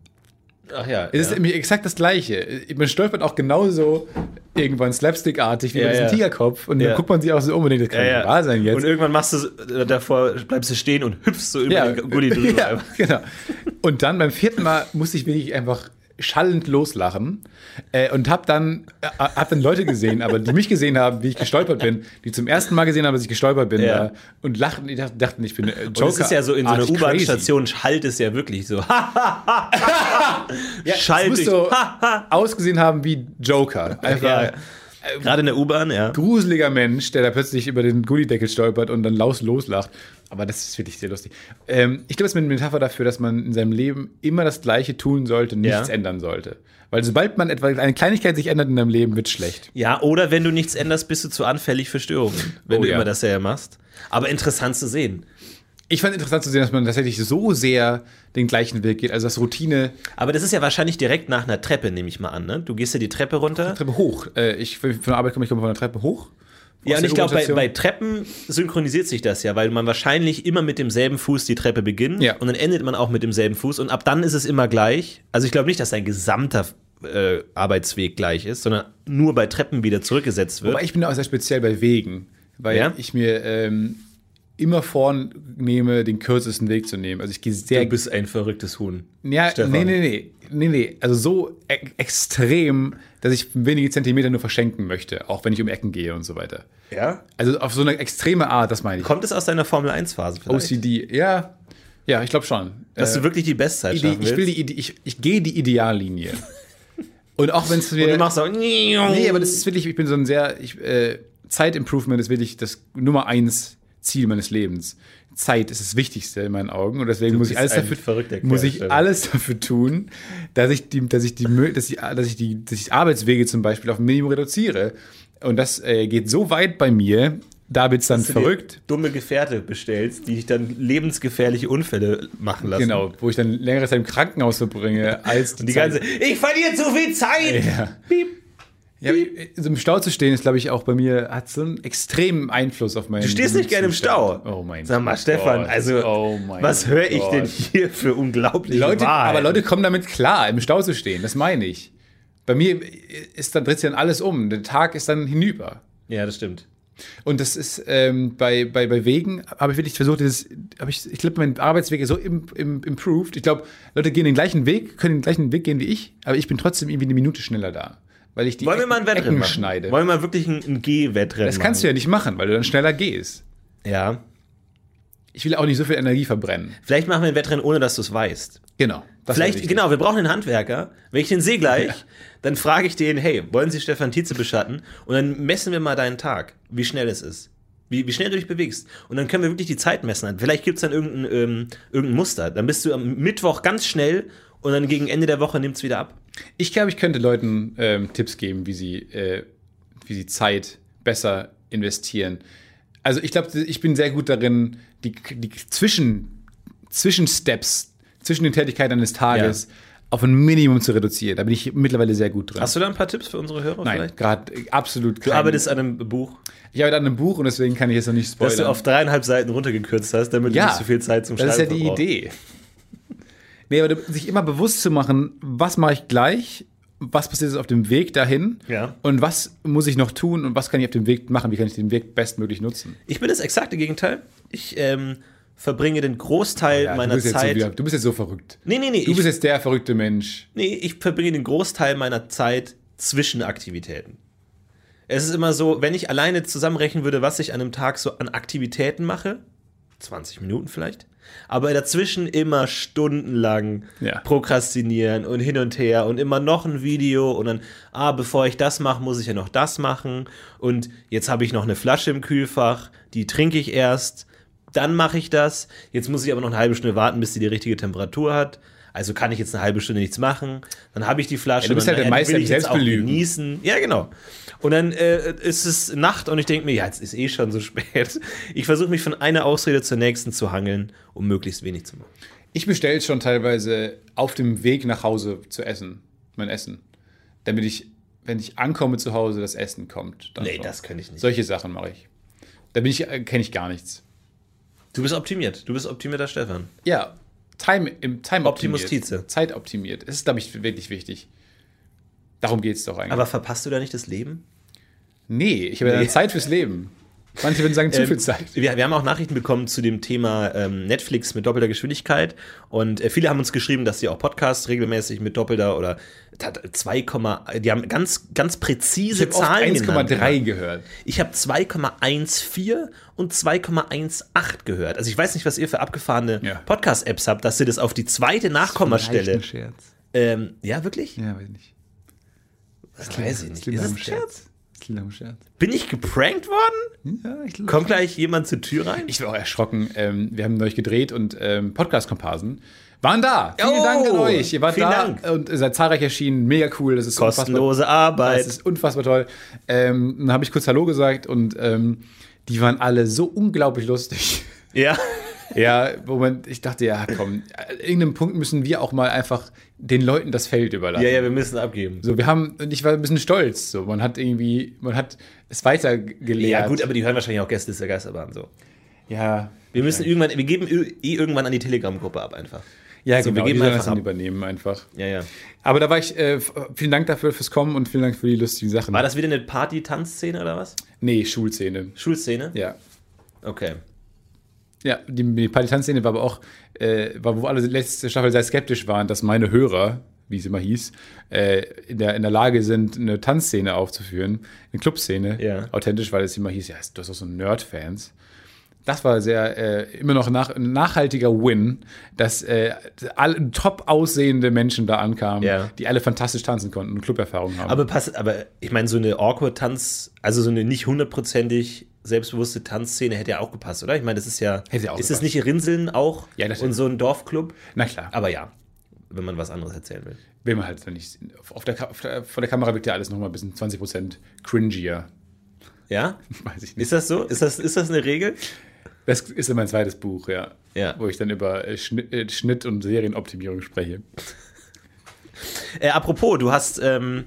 S2: Ach ja.
S3: Es ist
S2: ja.
S3: nämlich exakt das Gleiche. Man stolpert auch genauso irgendwann slapstickartig wie
S2: Ja,
S3: bei diesem
S2: ja.
S3: Tigerkopf. Und
S2: Ja.
S3: dann guckt man sich auch so denkt, das kann
S2: ja,
S3: nicht
S2: ja.
S3: wahr sein jetzt.
S2: Und irgendwann machst du äh, davor, bleibst du stehen und hüpfst so über
S3: ja,
S2: den Gulli drüber.
S3: ja, genau. Und dann beim vierten Mal musste ich wirklich einfach schallend loslachen äh, und habe dann, äh, hab dann Leute gesehen, aber die mich gesehen haben, wie ich gestolpert bin, die zum ersten Mal gesehen haben, dass ich gestolpert bin
S2: Ja.
S3: da, und lachten, die dachten, dachten, ich bin äh, Joker.
S2: Und es ist ja so, in so einer
S3: artig crazy.
S2: U-Bahn-Station schallt es ja wirklich so.
S3: Ja,
S2: Schall
S3: es muss so ausgesehen haben wie Joker. Einfach
S2: Ja. Gerade in der U-Bahn, ja.
S3: gruseliger Mensch, der da plötzlich über den Gullideckel stolpert und dann laus loslacht. Aber das ist wirklich sehr lustig. Ähm, ich glaube, es ist eine Metapher dafür, dass man in seinem Leben immer das Gleiche tun sollte, nichts
S2: Ja.
S3: ändern sollte. Weil sobald man etwa eine Kleinigkeit sich ändert in deinem Leben, wird schlecht.
S2: Ja, oder wenn du nichts änderst, bist du zu anfällig für Störungen, wenn
S3: Oh
S2: du
S3: ja.
S2: immer dasselbe machst. Aber interessant zu sehen.
S3: Ich fand interessant zu sehen, dass man tatsächlich so sehr den gleichen Weg geht. Also das Routine
S2: Aber das ist ja wahrscheinlich direkt nach einer Treppe, nehme ich mal an. Ne? Du gehst ja die Treppe runter.
S3: Treppe hoch. Äh, ich von der Arbeit komme ich komme von der Treppe hoch
S2: Ja, und ich glaube, bei, bei Treppen synchronisiert sich das ja, weil man wahrscheinlich immer mit demselben Fuß die Treppe beginnt
S3: Ja.
S2: und dann endet man auch mit demselben Fuß und ab dann ist es immer gleich. Also ich glaube nicht, dass dein gesamter äh, Arbeitsweg gleich ist, sondern nur bei Treppen wieder zurückgesetzt wird.
S3: Wobei ich bin auch sehr speziell bei Wegen, weil
S2: Ja?
S3: ich mir ähm, immer vornehme, den kürzesten Weg zu nehmen. Also ich gehe sehr
S2: du bist ein verrücktes Huhn.
S3: Ja,
S2: Stefan.
S3: nee, nee, nee, nee, nee. Also so e extrem, dass ich wenige Zentimeter nur verschenken möchte, auch wenn ich um Ecken gehe und so weiter.
S2: Ja?
S3: Also auf so eine extreme Art, das meine ich.
S2: Kommt es aus deiner Formel-1-Phase vielleicht?
S3: OCD, ja, ja, ich glaube schon.
S2: Dass
S3: Äh,
S2: du wirklich die Bestzeit
S3: Ide-
S2: schaffen
S3: ich will
S2: willst?
S3: die, Ide- ich, ich gehe die Ideallinie. und auch wenn es
S2: und du machst auch
S3: Nee, aber das ist wirklich, ich bin so ein sehr, ich, äh, Zeitimprovement ist wirklich das Nummer eins Ziel meines Lebens. Zeit ist das Wichtigste in meinen Augen und deswegen muss ich alles dafür, muss ich alles dafür tun, dass ich die, dass ich die, dass ich, dass ich die, dass ich Arbeitswege zum Beispiel auf ein Minimum reduziere. Und das äh, geht so weit bei mir, da wird's dann
S2: Dass du
S3: verrückt.
S2: dumme Gefährte bestellst, die dich dann lebensgefährliche Unfälle machen lassen.
S3: Genau, wo ich dann längere Zeit im Krankenhaus verbringe, als
S2: Und die ganze, ich verliere zu viel Zeit!
S3: Ja.
S2: Piep.
S3: Ja, so im Stau zu stehen, ist, glaube ich, auch bei mir, hat so einen extremen Einfluss auf meinen
S2: Du stehst nicht gerne im Stau.
S3: Oh mein
S2: Sag mal, Stefan,
S3: Gott.
S2: also
S3: Oh
S2: was höre ich
S3: Gott.
S2: denn hier für unglaubliche
S3: Leute,
S2: Wahrheiten?
S3: aber Leute kommen damit klar, im Stau zu stehen, das meine ich. Bei mir ist dann, dreht sich dann alles um. Der Tag ist dann hinüber.
S2: Ja, das stimmt.
S3: Und das ist ähm, bei, bei, bei Wegen, habe ich wirklich versucht, dieses, ich, ich glaube, mein Arbeitsweg ist so im, im, improved. Ich glaube, Leute gehen den gleichen Weg, können den gleichen Weg gehen wie ich, aber ich bin trotzdem irgendwie eine Minute schneller da. Weil ich die
S2: Wollen wir mal ein Wettrennen machen?
S3: schneide.
S2: Wollen wir mal wirklich ein, ein G-Wettrennen
S3: Das kannst du ja nicht machen, weil du dann schneller gehst.
S2: Ja.
S3: Ich will auch nicht so viel Energie verbrennen.
S2: Vielleicht machen wir ein Wettrennen, ohne dass du es weißt.
S3: Genau.
S2: Vielleicht, genau, wir brauchen einen Handwerker. Wenn ich den sehe gleich, dann frage ich den, hey, wollen Sie Stefan Tietze beschatten? Und dann messen wir mal deinen Tag, wie schnell es ist. Wie, wie schnell du dich bewegst. Und dann können wir wirklich die Zeit messen. Vielleicht gibt es dann irgendein, ähm, irgendein Muster. Dann bist du am Mittwoch ganz schnell und dann gegen Ende der Woche nimmt es wieder ab.
S3: Ich glaube, ich könnte Leuten ähm, Tipps geben, wie sie, äh, wie sie Zeit besser investieren. Also ich glaube, ich bin sehr gut darin, die, die zwischen, Zwischensteps, zwischen den Tätigkeiten eines Tages auf ein Minimum zu reduzieren. Da bin ich mittlerweile sehr gut drin.
S2: Hast du da ein paar Tipps für unsere Hörer
S3: Nein,
S2: vielleicht?
S3: gerade absolut
S2: Du arbeitest an einem Buch,
S3: Ich arbeite an einem Buch und deswegen kann ich jetzt noch nicht spoilern.
S2: das du auf dreieinhalb Seiten runtergekürzt hast, damit
S3: ja,
S2: du nicht so viel Zeit zum
S3: Das ist ja
S2: Schreiben
S3: die
S2: verbrauchst.
S3: Idee. Nee, aber sich immer bewusst zu machen, was mache ich gleich, was passiert jetzt auf dem Weg dahin
S2: Ja.
S3: und was muss ich noch tun und was kann ich auf dem Weg machen, wie kann ich den Weg bestmöglich nutzen.
S2: Ich bin das exakte Gegenteil. Ich ähm, verbringe den Großteil
S3: Ja,
S2: meiner
S3: du, so
S2: Zeit.
S3: wieder, du bist jetzt so verrückt.
S2: nee, nee, nee.
S3: Du
S2: ich,
S3: bist jetzt der verrückte Mensch.
S2: nee, ich verbringe den Großteil meiner Zeit zwischen Aktivitäten. Es ist immer so, wenn ich alleine zusammenrechnen würde, was ich an einem Tag so an Aktivitäten mache, 20 Minuten vielleicht, aber dazwischen immer stundenlang
S3: Ja.
S2: prokrastinieren und hin und her und immer noch ein Video und dann, ah, bevor ich das mache, muss ich ja noch das machen und jetzt habe ich noch eine Flasche im Kühlfach, die trinke ich erst, dann mache ich das, jetzt muss ich aber noch eine halbe Stunde warten, bis die die richtige Temperatur hat. Also kann ich jetzt eine halbe Stunde nichts machen, dann habe ich die Flasche.
S3: Ja, du bist
S2: und
S3: halt der
S2: dann,
S3: Meister im Selbstbelügen.
S2: genießen. Ja, genau. Und dann äh, ist es Nacht und ich denke mir, ja, jetzt ist eh schon so spät. Ich versuche mich von einer Ausrede zur nächsten zu hangeln, um möglichst wenig zu machen.
S3: Ich bestelle schon teilweise auf dem Weg nach Hause zu essen, mein Essen. Damit ich, wenn ich ankomme zu Hause, das Essen kommt. dann
S2: Nee,
S3: schon.
S2: das könnte ich nicht.
S3: Solche Sachen mache ich. Da bin ich, äh, kenne ich gar nichts.
S2: Du bist optimiert. Du bist optimierter Stefan.
S3: Ja, Time, im Time
S2: Optimus
S3: optimiert.
S2: Tietze.
S3: Zeit optimiert. Das ist, glaube ich, wirklich wichtig. Darum geht es doch eigentlich.
S2: Aber verpasst du da nicht das Leben?
S3: nee, ich habe ja
S2: Nee.
S3: Zeit fürs Leben. Manche würden sagen, zu
S2: Ähm,
S3: viel Zeit.
S2: Wir, wir haben auch Nachrichten bekommen zu dem Thema ähm, Netflix mit doppelter Geschwindigkeit. Und äh, viele haben uns geschrieben, dass sie auch Podcasts regelmäßig mit doppelter oder tat- 2, die haben ganz, ganz präzise
S3: Ich habe
S2: Zahlen genannt.
S3: 1,3 gehört.
S2: Ich habe 2,14 und 2,18 gehört. Also ich weiß nicht, was ihr für abgefahrene
S3: Ja.
S2: Podcast-Apps habt, dass ihr das auf die zweite Nachkommastelle.
S3: Scherz.
S2: Ähm, ja, wirklich?
S3: Ja, weiß ich nicht.
S2: Das weiß ich nicht. Ist das ein Scherz?
S3: Das klingt Scherz.
S2: Bin ich geprankt worden?
S3: Ja, ich glaube.
S2: Kommt gleich jemand zur Tür rein?
S3: Ich war auch erschrocken. Ähm, wir haben neulich gedreht und ähm, Podcast-Komparsen waren da. Vielen
S2: Oh,
S3: Dank an euch. Ihr wart
S2: vielen
S3: da
S2: Dank.
S3: und seid zahlreich erschienen. Mega cool. Das ist
S2: Kostenlose
S3: unfassbar,
S2: Arbeit.
S3: Das ist unfassbar toll. Ähm, dann habe ich kurz Hallo gesagt und ähm, die waren alle so unglaublich lustig.
S2: ja.
S3: Ja, wo man, ich dachte, ja, komm, an irgendeinem Punkt müssen wir auch mal einfach den Leuten das Feld überlassen.
S2: Ja, ja, wir müssen abgeben.
S3: So, wir haben, und ich war ein bisschen stolz. So, man hat irgendwie, man hat es weitergelehrt.
S2: Ja, gut, aber die hören wahrscheinlich auch Gäste der Geisterbahn so.
S3: Ja,
S2: Wir müssen irgendwann, wir geben eh irgendwann an die Telegram-Gruppe ab einfach.
S3: ja,
S2: So,
S3: genau,
S2: wir geben einfach ab.
S3: übernehmen einfach.
S2: Ja, ja.
S3: Aber da war ich, äh, vielen Dank dafür fürs Kommen und vielen Dank für die lustigen Sachen.
S2: War das wieder eine Party-Tanzszene oder was?
S3: Nee, Schulszene.
S2: Schulszene?
S3: Ja.
S2: Okay.
S3: Ja, die, die Party-Tanzszene war aber auch, äh, war, wo alle letzte Staffel sehr skeptisch waren, dass meine Hörer, wie es immer hieß, äh, in, der, in der Lage sind, eine Tanzszene aufzuführen, eine Clubszene,
S2: Ja.
S3: authentisch, weil es immer hieß, ja, du hast auch so Nerd-Fans. Das war sehr, äh, immer noch nach, ein nachhaltiger Win, dass äh, alle top aussehende Menschen da ankamen,
S2: Ja.
S3: die alle fantastisch tanzen konnten und Cluberfahrung haben.
S2: Aber passt, aber ich meine, so eine Awkward-Tanz, also so eine nicht hundertprozentig selbstbewusste Tanzszene hätte ja auch gepasst, oder? Ich meine, das ist ja.
S3: Hätte ja auch
S2: ist
S3: gepasst.
S2: nicht Rinseln auch?
S3: Ja, das-
S2: Und so ein Dorfclub?
S3: Na klar,
S2: Aber ja, wenn man was anderes erzählen will.
S3: will man halt nicht. Auf der, auf der, vor der Kamera wirkt ja alles nochmal ein bisschen 20% cringier.
S2: Ja?
S3: Weiß ich nicht.
S2: Ist das so? Ist das, ist das eine Regel?
S3: Das ist ja mein zweites Buch, ja.
S2: Ja.
S3: Wo ich dann über äh, Schnitt, äh, Schnitt und Serienoptimierung spreche.
S2: Äh, apropos, du hast. Ähm,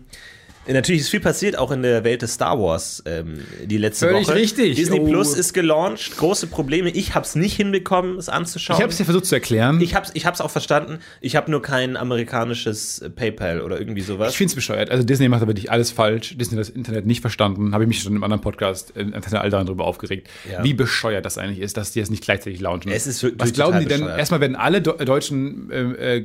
S2: Natürlich ist viel passiert, auch in der Welt des Star Wars ähm, die letzte
S3: Völlig
S2: Woche.
S3: richtig.
S2: Disney
S3: Oh.
S2: Plus ist gelauncht, große Probleme. Ich habe es nicht hinbekommen, es anzuschauen.
S3: Ich habe es ja versucht zu erklären.
S2: Ich hab's, ich hab's auch verstanden. Ich habe nur kein amerikanisches äh, PayPal oder irgendwie sowas.
S3: Ich finde es bescheuert. Also Disney macht aber nicht alles falsch. Disney hat das Internet nicht verstanden. Habe ich mich schon im anderen Podcast in Antenne Alderan darüber aufgeregt,
S2: Ja.
S3: wie bescheuert das eigentlich ist, dass die es nicht gleichzeitig launchen.
S2: Es ist wirklich
S3: Was glauben die denn?
S2: bescheuert.
S3: Erstmal werden alle Do Deutschen ähm, äh,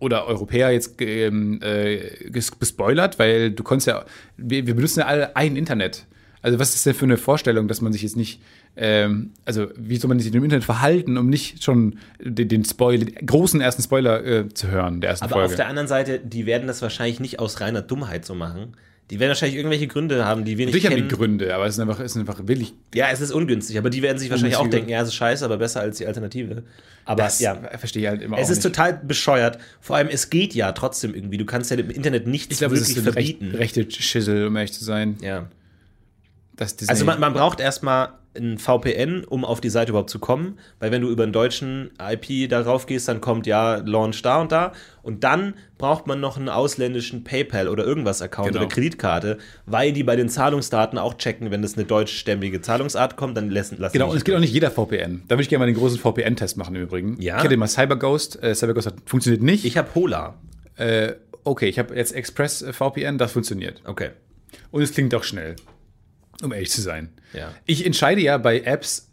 S3: oder Europäer jetzt ähm, äh, ges gespoilert, weil du konntest ja, wir, wir benutzen ja alle ein Internet. Also was ist denn für eine Vorstellung, dass man sich jetzt nicht, ähm, also wie soll man sich im Internet verhalten, um nicht schon den, den Spoiler, den großen ersten Spoiler äh, zu hören, der ersten
S2: Aber
S3: Folge.
S2: auf der anderen Seite, die werden das wahrscheinlich nicht aus reiner Dummheit so machen. Die werden wahrscheinlich irgendwelche Gründe haben, die wir nicht
S3: haben
S2: kennen.
S3: die Gründe, aber es ist einfach, es ist einfach willig.
S2: ja, es ist ungünstig, aber die werden sich wahrscheinlich auch denken, ja, es ist scheiße, aber besser als die Alternative. Aber
S3: Das
S2: ja,
S3: verstehe ich halt immer
S2: es ist
S3: nicht.
S2: total bescheuert. Vor allem, es geht ja trotzdem irgendwie. Du kannst ja im Internet nichts
S3: Ich glaube, es
S2: wirklich
S3: ist ein recht,
S2: verbieten.
S3: rechte Schissel, um ehrlich zu sein.
S2: ja. Also man, man braucht erstmal ein VPN, um auf die Seite überhaupt zu kommen, weil wenn du über einen deutschen IP darauf gehst, dann kommt ja Launch da und da und dann braucht man noch einen ausländischen PayPal oder irgendwas Account
S3: Genau.
S2: oder Kreditkarte, weil die bei den Zahlungsdaten auch checken, wenn das eine deutschstämmige Zahlungsart kommt, dann lassen lassen
S3: Genau, und es geht auch nicht jeder VPN. Da würde ich gerne mal den großen VPN-Test machen im Übrigen.
S2: Ja.
S3: Kennt ihr mal CyberGhost? Äh, CyberGhost hat, funktioniert nicht.
S2: Ich habe Hola.
S3: äh, okay, ich habe jetzt Express äh, VPN, das funktioniert.
S2: Okay.
S3: Und es klingt auch schnell, um ehrlich zu sein.
S2: Ja.
S3: Ich entscheide ja bei Apps,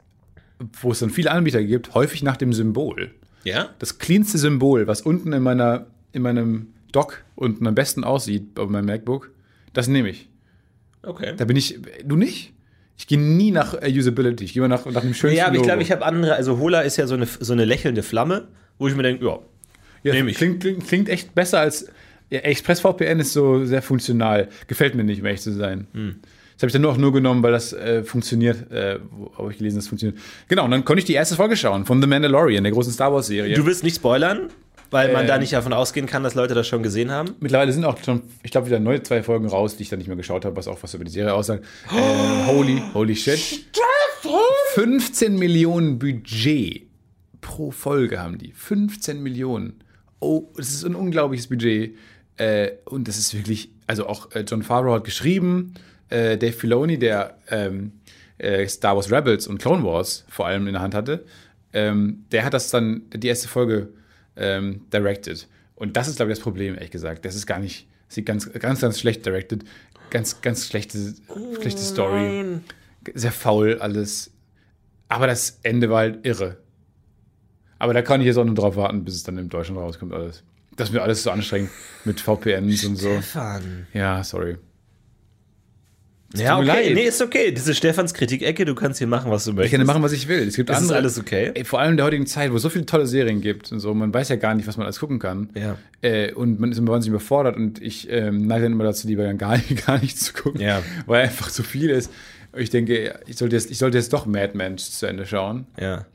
S3: wo es dann viele Anbieter gibt, häufig nach dem Symbol.
S2: Ja?
S3: Das cleanste Symbol, was unten in, meiner, in meinem Dock unten am besten aussieht, auf meinem MacBook, das nehme ich.
S2: Okay.
S3: Da bin ich, du nicht? Ich gehe nie nach äh, Usability, ich gehe immer nach, nach dem schönsten
S2: Ja, aber ich glaube, ich habe andere, also Hola ist ja so eine, so eine lächelnde Flamme, wo ich mir denke, ja,
S3: Ja,
S2: Nehm ich.
S3: Klingt, klingt, klingt echt besser als. Ja, ExpressVPN ist so sehr funktional. Gefällt mir nicht, um ehrlich zu sein.
S2: Hm.
S3: Das habe ich dann nur auch nur genommen, weil das äh, funktioniert. Äh, wo habe ich gelesen, das funktioniert. Genau, und dann konnte ich die erste Folge schauen von The Mandalorian, der großen Star Wars-Serie.
S2: Du willst nicht spoilern, weil man
S3: Ähm.
S2: da nicht davon ausgehen kann, dass Leute das schon gesehen haben.
S3: Mittlerweile sind auch schon, ich glaube, wieder neue zwei Folgen raus, die ich dann nicht mehr geschaut habe, was auch was über die Serie aussagt. Äh, holy, holy shit. 15 Millionen Budget pro Folge haben die. 15 Millionen. Oh, das ist ein unglaubliches Budget. Äh, und das ist wirklich, also auch äh, John Favreau hat geschrieben, äh, Dave Filoni, der ähm, äh, Star Wars Rebels und Clone Wars vor allem in der Hand hatte, ähm, der hat das dann, die erste Folge ähm, directed. Und das ist, glaube ich, das Problem, ehrlich gesagt. Das ist gar nicht, sieht ganz, ganz, ganz schlecht directed. Ganz, ganz schlechte, schlechte Story. Sehr faul alles. Aber das Ende war halt irre. Aber da kann ich jetzt auch nur drauf warten, bis es dann in Deutschland rauskommt alles. Das ist mir alles so anstrengend mit VPNs und so.
S2: Stefan.
S3: Ja, sorry.
S2: Ja,
S3: tut
S2: okay.
S3: leid.
S2: Nee, ist okay. Diese Stefans Kritikecke, du kannst hier machen, was du möchtest.
S3: Ich kann ja machen, was ich will. Es gibt
S2: Ist es
S3: andere,
S2: alles okay?
S3: Ey, vor allem in der heutigen Zeit, wo es so viele tolle Serien gibt und so, man weiß ja gar nicht, was man alles gucken kann.
S2: Ja.
S3: Äh, und man ist immer wahnsinnig überfordert und ich ähm, neige dann immer dazu, lieber gar, gar nichts zu gucken,
S2: Ja.
S3: weil einfach zu viel ist. Und ich denke, ich sollte jetzt, ich sollte jetzt doch Mad Men zu Ende schauen.
S2: Ja.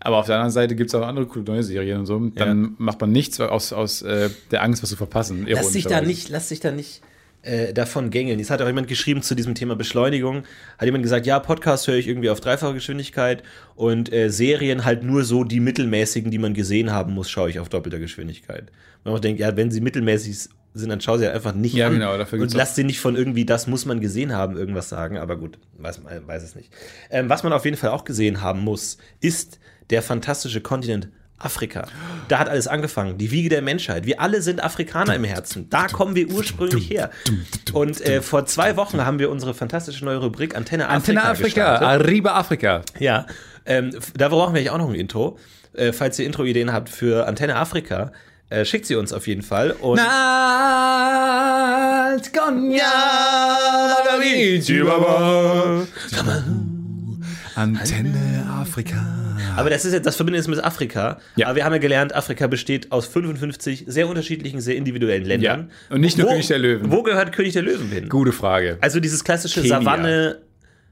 S3: Aber auf der anderen Seite gibt es auch andere coole neue Serien und so. Dann
S2: Ja.
S3: macht man nichts aus, aus äh, der Angst, was zu verpassen.
S2: Lass dich da nicht, lass dich da nicht äh, davon gängeln. Jetzt hat auch jemand geschrieben zu diesem Thema Beschleunigung. Hat jemand gesagt, ja, Podcast höre ich irgendwie auf dreifache Geschwindigkeit und äh, Serien halt nur so die mittelmäßigen, die man gesehen haben muss, schaue ich auf doppelter Geschwindigkeit. Man auch denkt, ja, wenn sie mittelmäßig sind, dann schau sie halt einfach nicht
S3: Ja,
S2: an
S3: genau, dafür
S2: und lass sie nicht von irgendwie, das muss man gesehen haben, irgendwas sagen. Aber gut, weiß, weiß es nicht. Ähm, was man auf jeden Fall auch gesehen haben muss, ist der fantastische Kontinent Afrika. Da hat alles angefangen. Die Wiege der Menschheit. Wir alle sind Afrikaner im Herzen. Da kommen wir ursprünglich her. Und äh, vor zwei Wochen haben wir unsere fantastische neue Rubrik Antenne Afrika.
S3: Antenne Afrika. Arriba Afrika.
S2: Ja, ähm, da brauchen wir eigentlich auch noch ein Intro. Äh, falls ihr Intro-Ideen habt für Antenne Afrika, äh, schickt sie uns auf jeden Fall. Und
S3: Nalt Antenne Afrika.
S2: Aber das ist jetzt, das verbindet jetzt mit Afrika.
S3: Ja.
S2: Aber wir haben ja gelernt, Afrika besteht aus 55 sehr unterschiedlichen, sehr individuellen Ländern.
S3: Ja. Und nicht nur König der Löwen.
S2: Wo gehört König der Löwen hin?
S3: Gute Frage.
S2: Also dieses klassische
S3: Kenia.
S2: Savanne,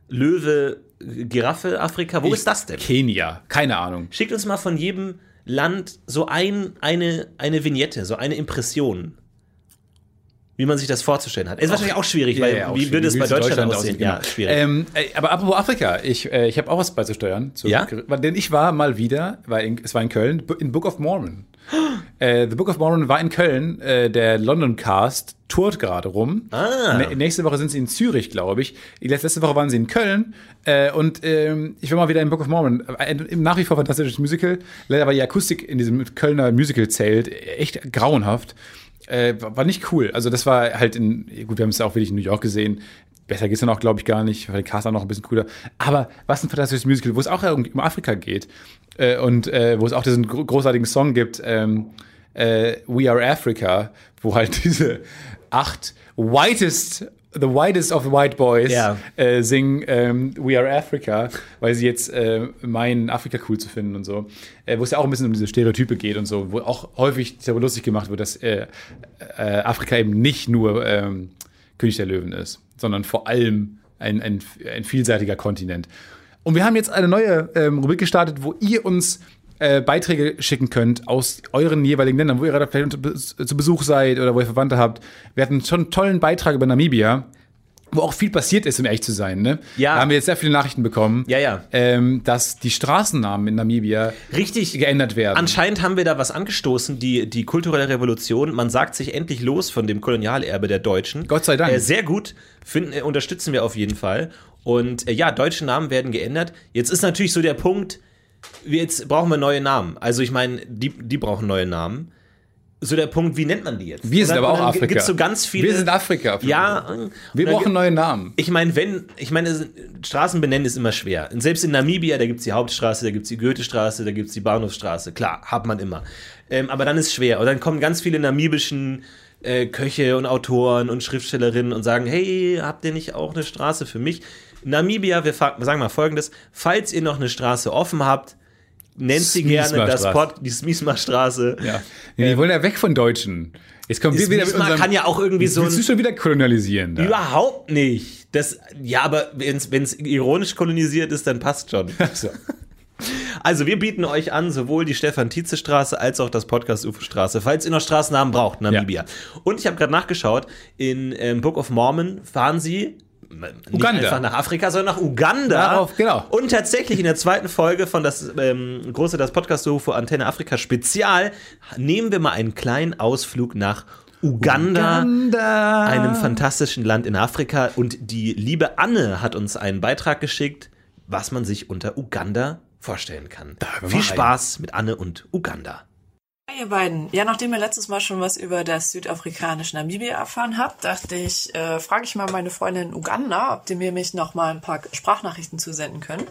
S2: Löwe, Giraffe, Afrika. Wo ist das denn?
S3: Kenia. Keine Ahnung.
S2: Schickt uns mal von jedem Land so ein, eine, eine Vignette, so eine Impression. Wie man sich das vorzustellen hat. Ist wahrscheinlich auch schwierig, weil
S3: auch
S2: wie würde es bei.
S3: Wie
S2: Deutschland,
S3: es
S2: aussehen?
S3: genau.
S2: Ja, schwierig.
S3: Ähm, äh, aber apropos Afrika, ich, äh, ich habe auch was beizusteuern. Zu,
S2: Ja?
S3: Denn ich war mal wieder, war in, es war in Köln, in Book of Mormon. äh, The Book of Mormon war in Köln. Äh, der London Cast tourt gerade rum.
S2: Ah.
S3: Nä- nächste Woche sind sie in Zürich, glaube ich. Letzte, Woche waren sie in Köln. Äh, und ähm, ich war mal wieder in Book of Mormon. Ein, ein nach wie vor fantastisches Musical. Leider war die Akustik in diesem Kölner Musical-Zelt echt grauenhaft. Äh, war nicht cool. Also das war halt in, gut, wir haben es ja auch wirklich in New York gesehen. Besser geht's dann auch, glaube ich, gar nicht, weil der Cast auch noch ein bisschen cooler. Aber was ein fantastisches Musical, wo es auch um Afrika geht äh, und äh, wo es auch diesen gro großartigen Song gibt, ähm, äh, We Are Africa, wo halt diese acht whitest, the whitest of the white boys
S2: Ja.
S3: äh, singen ähm, We Are Africa, weil sie jetzt äh, meinen, Afrika cool zu finden und so. Äh, wo es ja auch ein bisschen um diese Stereotype geht und so, wo auch häufig darüber lustig gemacht wird, dass äh, äh, Afrika eben nicht nur ähm, König der Löwen ist, sondern vor allem ein, ein, ein vielseitiger Kontinent. Und wir haben jetzt eine neue ähm, Rubrik gestartet, wo ihr uns äh, Beiträge schicken könnt aus euren jeweiligen Ländern, wo ihr gerade vielleicht zu Besuch seid oder wo ihr Verwandte habt. Wir hatten schon einen tollen Beitrag über Namibia, wo auch viel passiert ist, um ehrlich zu sein. Ne?
S2: Ja.
S3: Da haben wir jetzt sehr viele Nachrichten bekommen,
S2: Ja, ja.
S3: Ähm, dass die Straßennamen in Namibia
S2: Richtig.
S3: geändert werden.
S2: Anscheinend haben wir da was angestoßen, die, die kulturelle Revolution. Man sagt sich endlich los von dem Kolonialerbe der Deutschen.
S3: Gott sei Dank.
S2: Äh, sehr gut, finden, äh, unterstützen wir auf jeden Fall. Und äh, ja, deutsche Namen werden geändert. Jetzt ist natürlich so der Punkt, jetzt brauchen wir neue Namen. Also ich meine, die, die brauchen neue Namen. So der Punkt, wie nennt man die jetzt?
S3: wir sind
S2: dann-
S3: aber auch Afrika.
S2: Gibt's so ganz viele.
S3: Wir sind Afrika.
S2: Ja.
S3: Wir
S2: und
S3: brauchen neue Namen.
S2: ich meine, wenn, ich meine, Straßen benennen ist immer schwer. Und selbst in Namibia, da gibt es die Hauptstraße, da gibt es die Goethestraße, da gibt es die Bahnhofsstraße. Klar, hat man immer. Ähm, aber dann ist es schwer. Und dann kommen ganz viele namibischen äh, Köche und Autoren und Schriftstellerinnen und sagen, hey, habt ihr nicht auch eine Straße für mich? Namibia, wir sagen mal folgendes, falls ihr noch eine Straße offen habt, nennt sie gerne das. Pod, die Smisma-Straße.
S3: Ja. Nee, die wollen ja weg von Deutschen. Jetzt kommen wir wieder mit unserem...
S2: kann ja auch irgendwie so
S3: Willst du schon wieder kolonialisieren? Da?
S2: Überhaupt nicht. Das, ja, aber wenn es ironisch kolonisiert ist, dann passt schon.
S3: So.
S2: Also wir bieten euch an, sowohl die Stefan-Tietze-Straße als auch das Podcast-UFO-Straße, falls ihr noch Straßennamen braucht, Namibia. Und ich habe gerade nachgeschaut, in ähm, Book of Mormon fahren sie nicht
S3: Uganda.
S2: einfach nach Afrika, sondern nach Uganda.
S3: Darauf, genau.
S2: Und tatsächlich in der zweiten Folge von das ähm, große das Podcast-UFO Antenne Afrika Spezial nehmen wir mal einen kleinen Ausflug nach Uganda einem fantastischen Land in Afrika. Und die liebe Anne hat uns einen Beitrag geschickt, was man sich unter Uganda vorstellen kann. Viel. Spaß mit Anne und Uganda.
S4: Hi, ihr beiden. Ja, nachdem ihr letztes Mal schon was über das südafrikanische Namibia erfahren habt, dachte ich, äh, frage ich mal meine Freundin in Uganda, ob die mir mich noch mal ein paar Sprachnachrichten zusenden können.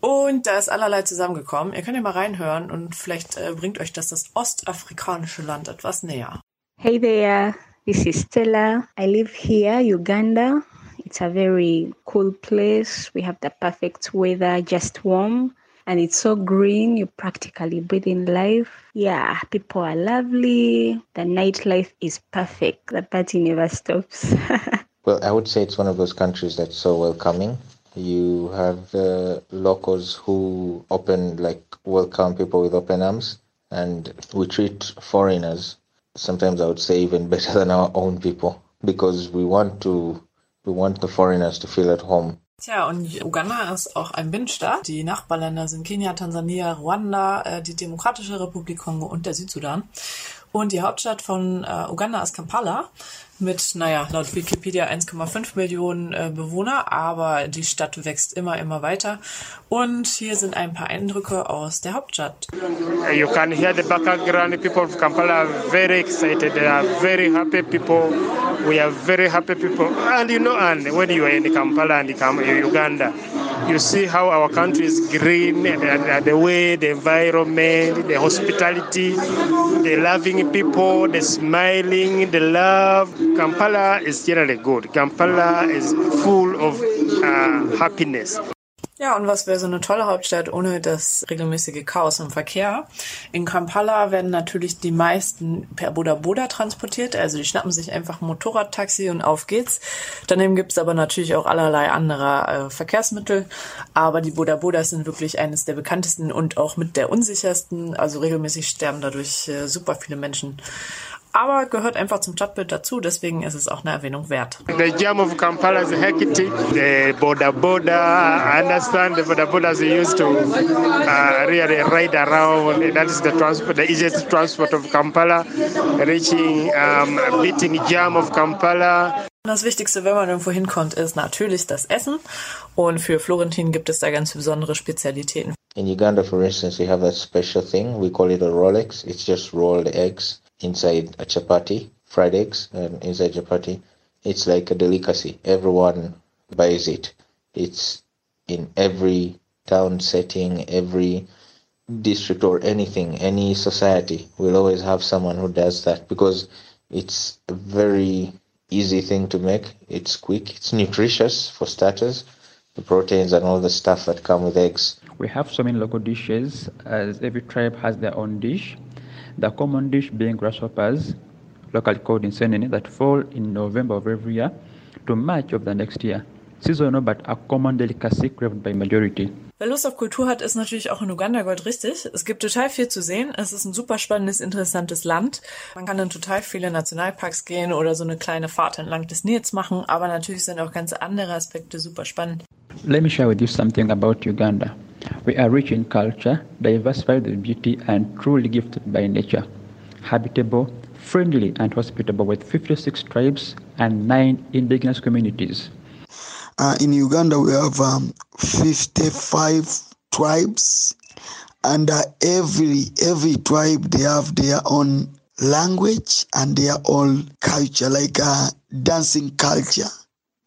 S4: Und da ist allerlei zusammengekommen. Ihr könnt ja mal reinhören und vielleicht äh, bringt euch das das ostafrikanische Land etwas näher.
S5: Hey there, this is Stella. I live here, Uganda. It's a very cool place. We have the perfect weather, just warm. And it's so green, you practically breathe in life. Yeah, people are lovely. The nightlife is perfect. The party never stops.
S6: Well, I would say it's one of those countries that's so welcoming. You have uh, locals who open, like, welcome people with open arms, and we treat foreigners, sometimes I would say even better than our own people. because we want to we want the foreigners to feel at home.
S4: Tja, und Uganda ist auch ein Bindstaat. Die Nachbarländer sind Kenia, Tansania, Ruanda, äh, die Demokratische Republik Kongo und der Südsudan. Und die Hauptstadt von äh, Uganda ist Kampala mit, naja, laut Wikipedia 1,5 Millionen äh, Bewohner, aber die Stadt wächst immer, immer weiter. Und hier sind ein paar Eindrücke aus der Hauptstadt.
S7: You can hear the background. People of Kampala are very excited. They are very happy people. We are very happy people. And you know, and when you are in Kampala and in Uganda, you see how our country is green, the, the way, the environment, the hospitality, the loving people, the smiling, the love. Kampala is generally good. Kampala is full of uh, happiness.
S4: Ja, und was wäre so eine tolle Hauptstadt ohne das regelmäßige Chaos im Verkehr? In Kampala werden natürlich die meisten per Boda Boda transportiert, also die schnappen sich einfach ein Motorradtaxi und auf geht's. Daneben gibt's aber natürlich auch allerlei anderer äh, Verkehrsmittel, aber die Boda Bodas sind wirklich eines der bekanntesten und auch mit der unsichersten, also regelmäßig sterben dadurch äh, super viele Menschen aber gehört einfach zum Stadtbild dazu, deswegen ist es auch eine Erwähnung wert.
S7: The jam of Kampala is hectic. The Boda Boda, I understand the Boda Bodas used to uh, really ride around. That is the transport, the easiest transport of Kampala, reaching, um, beating jam of Kampala.
S4: Das Wichtigste, wenn man irgendwo hinkommt, ist natürlich das Essen. Und für Florentin gibt es da ganz besondere Spezialitäten.
S6: In Uganda, for instance, we have that special thing. We call it a Rolex. It's just rolled eggs inside a chapati, fried eggs, and inside chapati. It's like a delicacy. Everyone buys it. It's in every town setting, every district or anything, any society will always have someone who does that because it's a very easy thing to make. It's quick, it's nutritious for starters, the proteins and all the stuff that come with eggs.
S8: We have so many local dishes as every tribe has their own dish. The common dish being grasshoppers, locally called insenene, that fall in November of every year to March of the next year. Seasonal but a common delicacy craved by majority.
S4: Wer Lust auf Kultur hat, ist natürlich auch in Uganda Gold richtig. Es gibt total viel zu sehen. Es ist ein super spannendes, interessantes Land. Man kann in total viele Nationalparks gehen oder so eine kleine Fahrt entlang des Nils machen. Aber natürlich sind auch ganz andere Aspekte super spannend.
S8: Let me share with you something about Uganda. We are rich in culture, diversified in beauty, and truly gifted by nature. Habitable, friendly, and hospitable with 56 tribes and 9 indigenous communities.
S9: Uh, in Uganda, we have um, 55 tribes, and uh, every every tribe they have their own language and their own culture, like uh, dancing culture.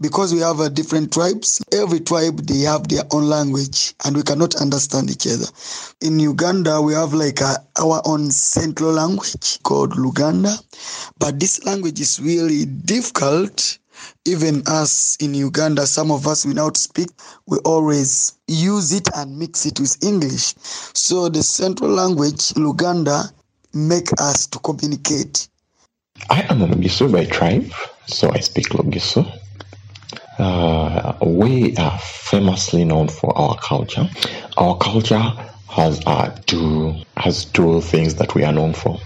S9: Because we have uh, different tribes, every tribe they have their own language, and we cannot understand each other. In Uganda, we have like uh, our own central language called Luganda, but this language is really difficult even us in Uganda, some of us we speak, we always use it and mix it with English. So the central language, Luganda, make us to communicate.
S10: I am a Logiso by tribe, so I speak Logiso. Uh, we are famously known for our culture. Our culture has uh, two has two things that we are known for.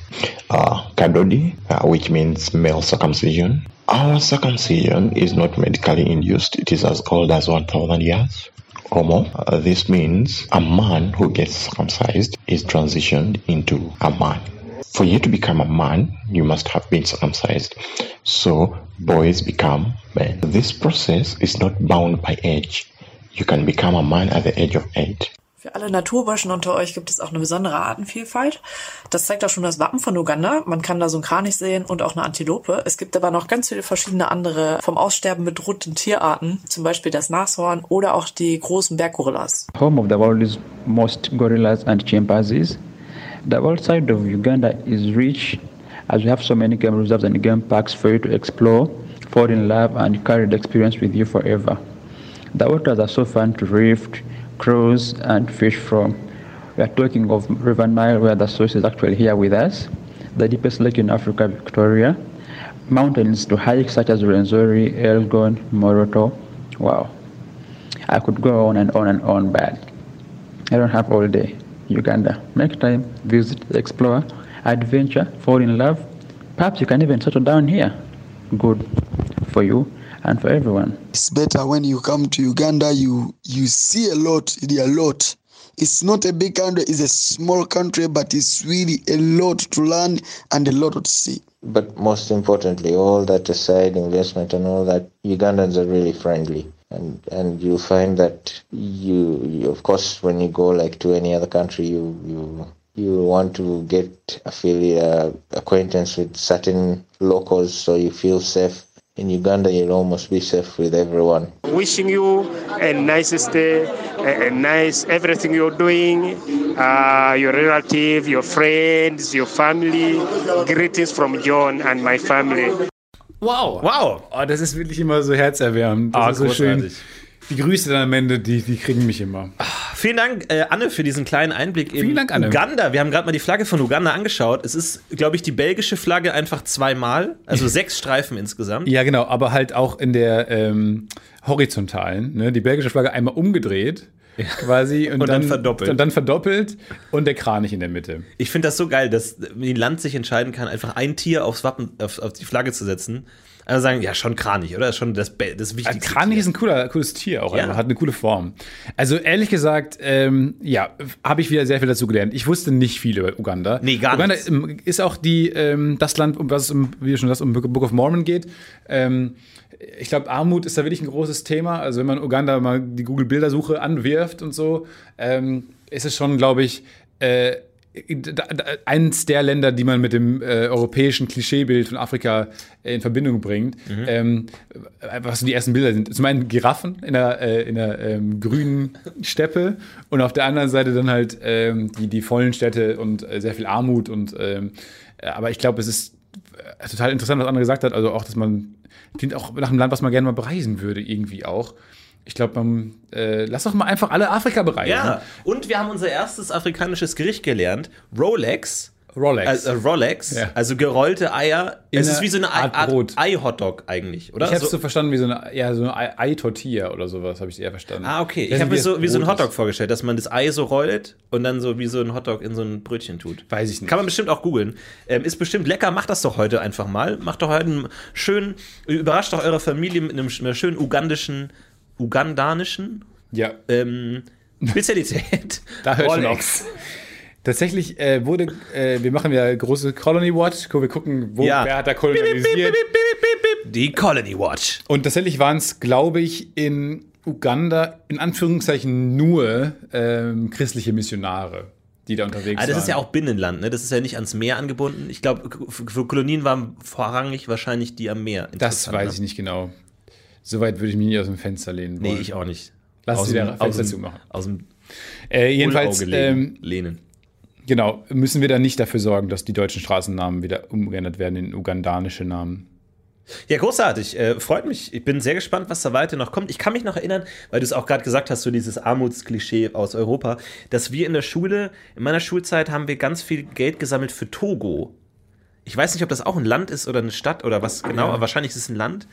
S10: Uh, kadodi, uh, which means male circumcision. Our circumcision is not medically induced. It is as old as 1,000 years or more. Uh, this means a man who gets circumcised is transitioned into a man. For you to become a man, you must have been circumcised. So boys become men. This process is not bound by age. You can become a man at the age of eight.
S4: Für alle Naturburschen unter euch gibt es auch eine besondere Artenvielfalt. Das zeigt auch schon das Wappen von Uganda. Man kann da so einen Kranich sehen und auch eine Antilope. Es gibt aber noch ganz viele verschiedene andere vom Aussterben bedrohten Tierarten, zum Beispiel das Nashorn oder auch die großen Berggorillas.
S8: Home of the world's most gorillas and chimpanzees. The world side of Uganda is rich as we have so many game reserves and game parks for you to explore, fall in love, and carry the experience with you forever. The waters are so fun to rift, cruise, and fish from. We are talking of River Nile, where the source is actually here with us, the deepest lake in Africa, Victoria, mountains to hike such as Renzori, Elgon, Moroto. Wow. I could go on and on and on, but I don't have all day. Uganda. Make time, visit, explore, adventure, fall in love. Perhaps you can even settle down here. good for you and for everyone.
S9: It's better when you come to Uganda, you you see a lot, really a lot. It's not a big country, it's a small country, but it's really a lot to learn and a lot to see.
S6: But most importantly, all that aside, investment and all that, Ugandans are really friendly. And, and you find that you, you, of course, when you go like to any other country, you, you, you want to get affiliate, uh, acquaintance with certain locals so you feel safe. In Uganda, you'll almost be safe with everyone.
S7: Wishing you a nice stay, a, a nice everything you're doing, uh, your relative, your friends, your family. Greetings from John and my family.
S3: Wow.
S2: Wow.
S3: Oh, das ist wirklich immer so herzerwärmend. Das
S2: Ah,
S3: ist so schön. Die Grüße dann am Ende, die, die kriegen mich immer.
S2: Vielen Dank, äh, Anne, für diesen kleinen Einblick in
S3: Vielen Dank, Anne.
S2: Uganda. Wir haben gerade mal die Flagge von Uganda angeschaut. Es ist, glaube ich, die belgische Flagge einfach zweimal, also sechs Streifen insgesamt.
S3: Ja, genau, aber halt auch in der ähm, horizontalen, ne? die belgische Flagge einmal umgedreht quasi und,
S2: Und dann verdoppelt.
S3: Und dann verdoppelt und der Kranich in der Mitte.
S2: Ich finde das so geil, dass ein Land sich entscheiden kann, einfach ein Tier aufs Wappen, auf, auf die Flagge zu setzen. Also sagen, ja, schon Kranich, oder? Das ist schon das, das
S3: Ein
S2: wichtigste.
S3: Kranich ist ein cooler, cooles Tier auch,
S2: Ja.
S3: einfach, hat eine coole Form. Also ehrlich gesagt, ähm, ja, habe ich wieder sehr viel dazu gelernt. Ich wusste nicht viel über Uganda.
S2: Nee, gar
S3: Uganda
S2: nichts.
S3: ist auch die, ähm, das Land, um was es, um, wie schon sagst, um Book of Mormon geht. Ähm, ich glaube, Armut ist da wirklich ein großes Thema. Also wenn man Uganda mal die Google-Bildersuche anwirft und so, ähm, ist es schon, glaube ich, äh, eins der Länder, die man mit dem äh, europäischen Klischeebild von Afrika äh, in Verbindung bringt. Ähm, was so die ersten Bilder sind. Zum einen Giraffen in der, äh, in der ähm, grünen Steppe und auf der anderen Seite dann halt ähm, die, die vollen Städte und äh, sehr viel Armut. Und, ähm, äh, aber ich glaube, es ist äh, total interessant, was Anna gesagt hat. Also auch, dass man klingt auch nach einem Land, was man gerne mal bereisen würde, irgendwie auch. Ich glaube, man äh, lass doch mal einfach alle Afrika bereisen.
S2: Ja, und wir haben unser erstes afrikanisches Gericht gelernt. Rolex.
S3: Rolex.
S2: Äh, Rolex,
S3: Ja.
S2: also gerollte Eier.
S3: In
S2: es ist wie so eine
S3: Art
S2: Art. Ei-Hotdog eigentlich, oder?
S3: Ich habe es
S2: So-
S3: so verstanden wie so eine, ja, so eine Ei- Ei-Tortilla oder sowas, habe ich eher verstanden.
S2: Ah, okay. Ich
S3: nicht,
S2: habe mir so wie so ein Hotdog
S3: ist.
S2: vorgestellt, dass man das Ei so rollt und dann so wie so ein Hotdog in so ein Brötchen tut.
S3: Weiß ich nicht.
S2: Kann man bestimmt auch googeln. Ähm, ist bestimmt lecker. Macht das doch heute einfach mal. Macht doch heute einen schönen, überrascht doch eure Familie mit einem, einer schönen ugandischen, ugandanischen
S3: Ja,
S2: ähm, Spezialität.
S3: da hört schon
S2: Rolex.
S3: auf. Tatsächlich äh, wurde, äh, wir machen ja große Colony Watch, wo wir gucken, wo,
S2: Ja.
S3: wer hat da kolonialisiert.
S2: Die Colony Watch.
S3: Und tatsächlich waren es, glaube ich, in Uganda in Anführungszeichen nur ähm, christliche Missionare, die da unterwegs
S2: Ah, das
S3: waren.
S2: ist ja auch Binnenland, ne? Das ist ja nicht ans Meer angebunden. Ich glaube, für Kolonien waren vorrangig wahrscheinlich die am Meer.
S3: Das weiß
S2: ne?
S3: ich nicht genau. Soweit würde ich mich nie aus dem Fenster lehnen wollen.
S2: Nee, ich auch nicht.
S3: Lass
S2: aus
S3: wieder Fenster
S2: aus dem,
S3: zumachen.
S2: Aus dem
S3: Äh, jedenfalls, ähm,
S2: lehnen.
S3: Genau, müssen wir dann nicht dafür sorgen, dass die deutschen Straßennamen wieder umgeändert werden in ugandanische Namen.
S2: Ja, großartig. Äh, freut mich. Ich bin sehr gespannt, was da weiter noch kommt. Ich kann mich noch erinnern, weil du es auch gerade gesagt hast, so dieses Armutsklischee aus Europa, dass wir in der Schule, in meiner Schulzeit haben wir ganz viel Geld gesammelt für Togo. Ich weiß nicht, ob das auch ein Land ist oder eine Stadt oder was genau, aber wahrscheinlich ist es ein Land.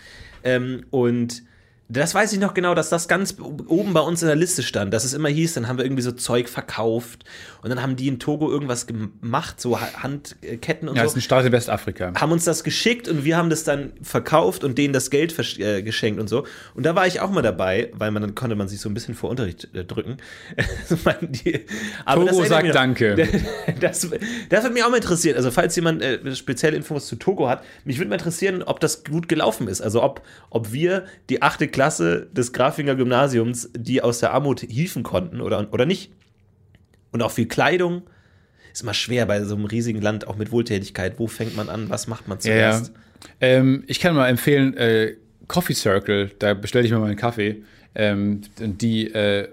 S2: Ähm, und das weiß ich noch genau, dass das ganz oben bei uns in der Liste stand, dass es immer hieß, dann haben wir irgendwie so Zeug verkauft und dann haben die in Togo irgendwas gemacht, so Ha- Handketten und
S3: Ja,
S2: so
S3: ist ein Staat in Westafrika.
S2: haben uns das geschickt und wir haben das dann verkauft und denen das Geld äh, geschenkt und so. Und da war ich auch mal dabei, weil man dann konnte man sich so ein bisschen vor Unterricht äh, drücken.
S3: Togo sagt
S2: noch-
S3: Danke.
S2: Das, das wird mich auch mal interessieren. Also falls jemand äh, spezielle Infos zu Togo hat, mich würde mal interessieren, ob das gut gelaufen ist. Also ob, ob wir die achte Klasse des Grafinger Gymnasiums, die aus der Armut hieven konnten oder, oder nicht. Und auch viel Kleidung. Ist immer schwer bei so einem riesigen Land, auch mit Wohltätigkeit. Wo fängt man an? Was macht man
S3: Ja, ja.
S2: zuerst?
S3: Ähm, ich kann mal empfehlen, äh, Coffee Circle, da bestelle ich mir mal einen Kaffee. Ähm, die äh,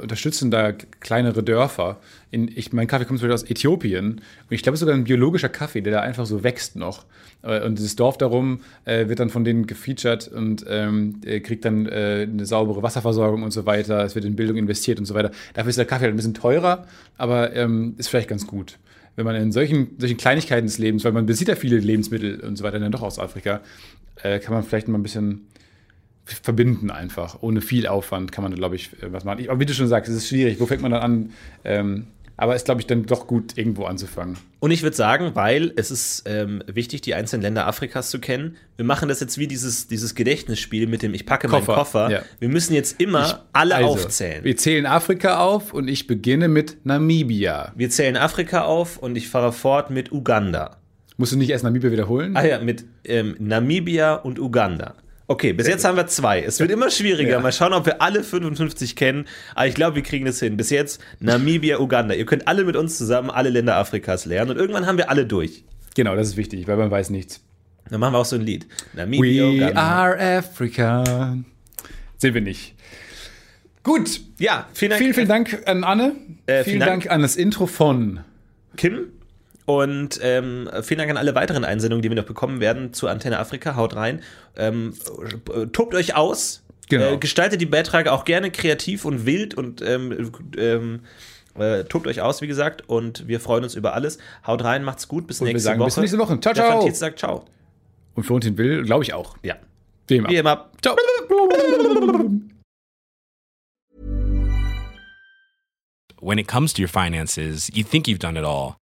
S3: unterstützen da kleinere Dörfer. In, ich, mein Kaffee kommt zum Beispiel aus Äthiopien. Und ich glaube, es ist sogar ein biologischer Kaffee, der da einfach so wächst noch. Äh, Und dieses Dorf darum äh, wird dann von denen gefeatured und ähm, äh, kriegt dann äh, eine saubere Wasserversorgung und so weiter. Es wird in Bildung investiert und so weiter. Dafür ist der Kaffee halt ein bisschen teurer, aber ähm, ist vielleicht ganz gut wenn man in solchen, solchen Kleinigkeiten des Lebens, weil man bezieht ja viele Lebensmittel und so weiter dann doch aus Afrika, äh, kann man vielleicht mal ein bisschen verbinden einfach. Ohne viel Aufwand kann man, glaube ich, was machen. Ich, aber wie du schon sagst, es ist schwierig. Wo fängt man dann an, ähm, Aber ist, glaube ich, dann doch gut, irgendwo anzufangen.
S2: Und ich würde sagen, weil es ist ähm, wichtig, die einzelnen Länder Afrikas zu kennen. Wir machen das jetzt wie dieses, dieses Gedächtnisspiel mit dem Ich packe
S3: Koffer,
S2: meinen Koffer.
S3: ja.
S2: Wir müssen jetzt immer alle
S3: Also,
S2: aufzählen.
S3: Wir zählen Afrika auf und ich beginne mit Namibia.
S2: Wir zählen Afrika auf und ich fahre fort mit Uganda.
S3: Musst du nicht erst Namibia wiederholen?
S2: Ah ja, mit ähm, Namibia und Uganda. Okay, bis jetzt haben wir zwei. Es wird immer schwieriger.
S3: Ja.
S2: Mal schauen, ob wir alle 55 kennen. Aber ich glaube, wir kriegen das hin. Bis jetzt Namibia, Uganda. Ihr könnt alle mit uns zusammen alle Länder Afrikas lernen. Und irgendwann haben wir alle durch.
S3: Genau, das ist wichtig, weil man weiß nichts.
S2: Dann machen wir auch so ein Lied. Namibia,
S3: We
S2: Uganda.
S3: are Africa. Sind wir nicht. Gut.
S2: Ja, vielen Dank.
S3: Vielen, vielen Dank an Anne.
S2: Äh,
S3: vielen
S2: vielen
S3: Dank.
S2: Dank.
S3: an das Intro von
S2: Kim. Und ähm, vielen Dank an alle weiteren Einsendungen, die wir noch bekommen werden zu Antenne Afrika. Haut rein. Ähm, äh, tobt euch aus.
S3: Genau.
S2: Äh, gestaltet die Beiträge auch gerne kreativ und wild und ähm, ähm, äh, tobt euch aus, wie gesagt. Und wir freuen uns über alles. Haut rein, macht's gut. Bis
S3: Und wir
S2: nächste
S3: sagen
S2: Woche.
S3: bis nächste Woche. Ciao, ciao.
S2: Tietz sagt ciao.
S3: und Florentin Will, glaube ich auch.
S2: Ja.
S3: Wie immer.
S2: Wie immer.
S3: Ciao.
S11: when it comes to your finances, you think you've done it all.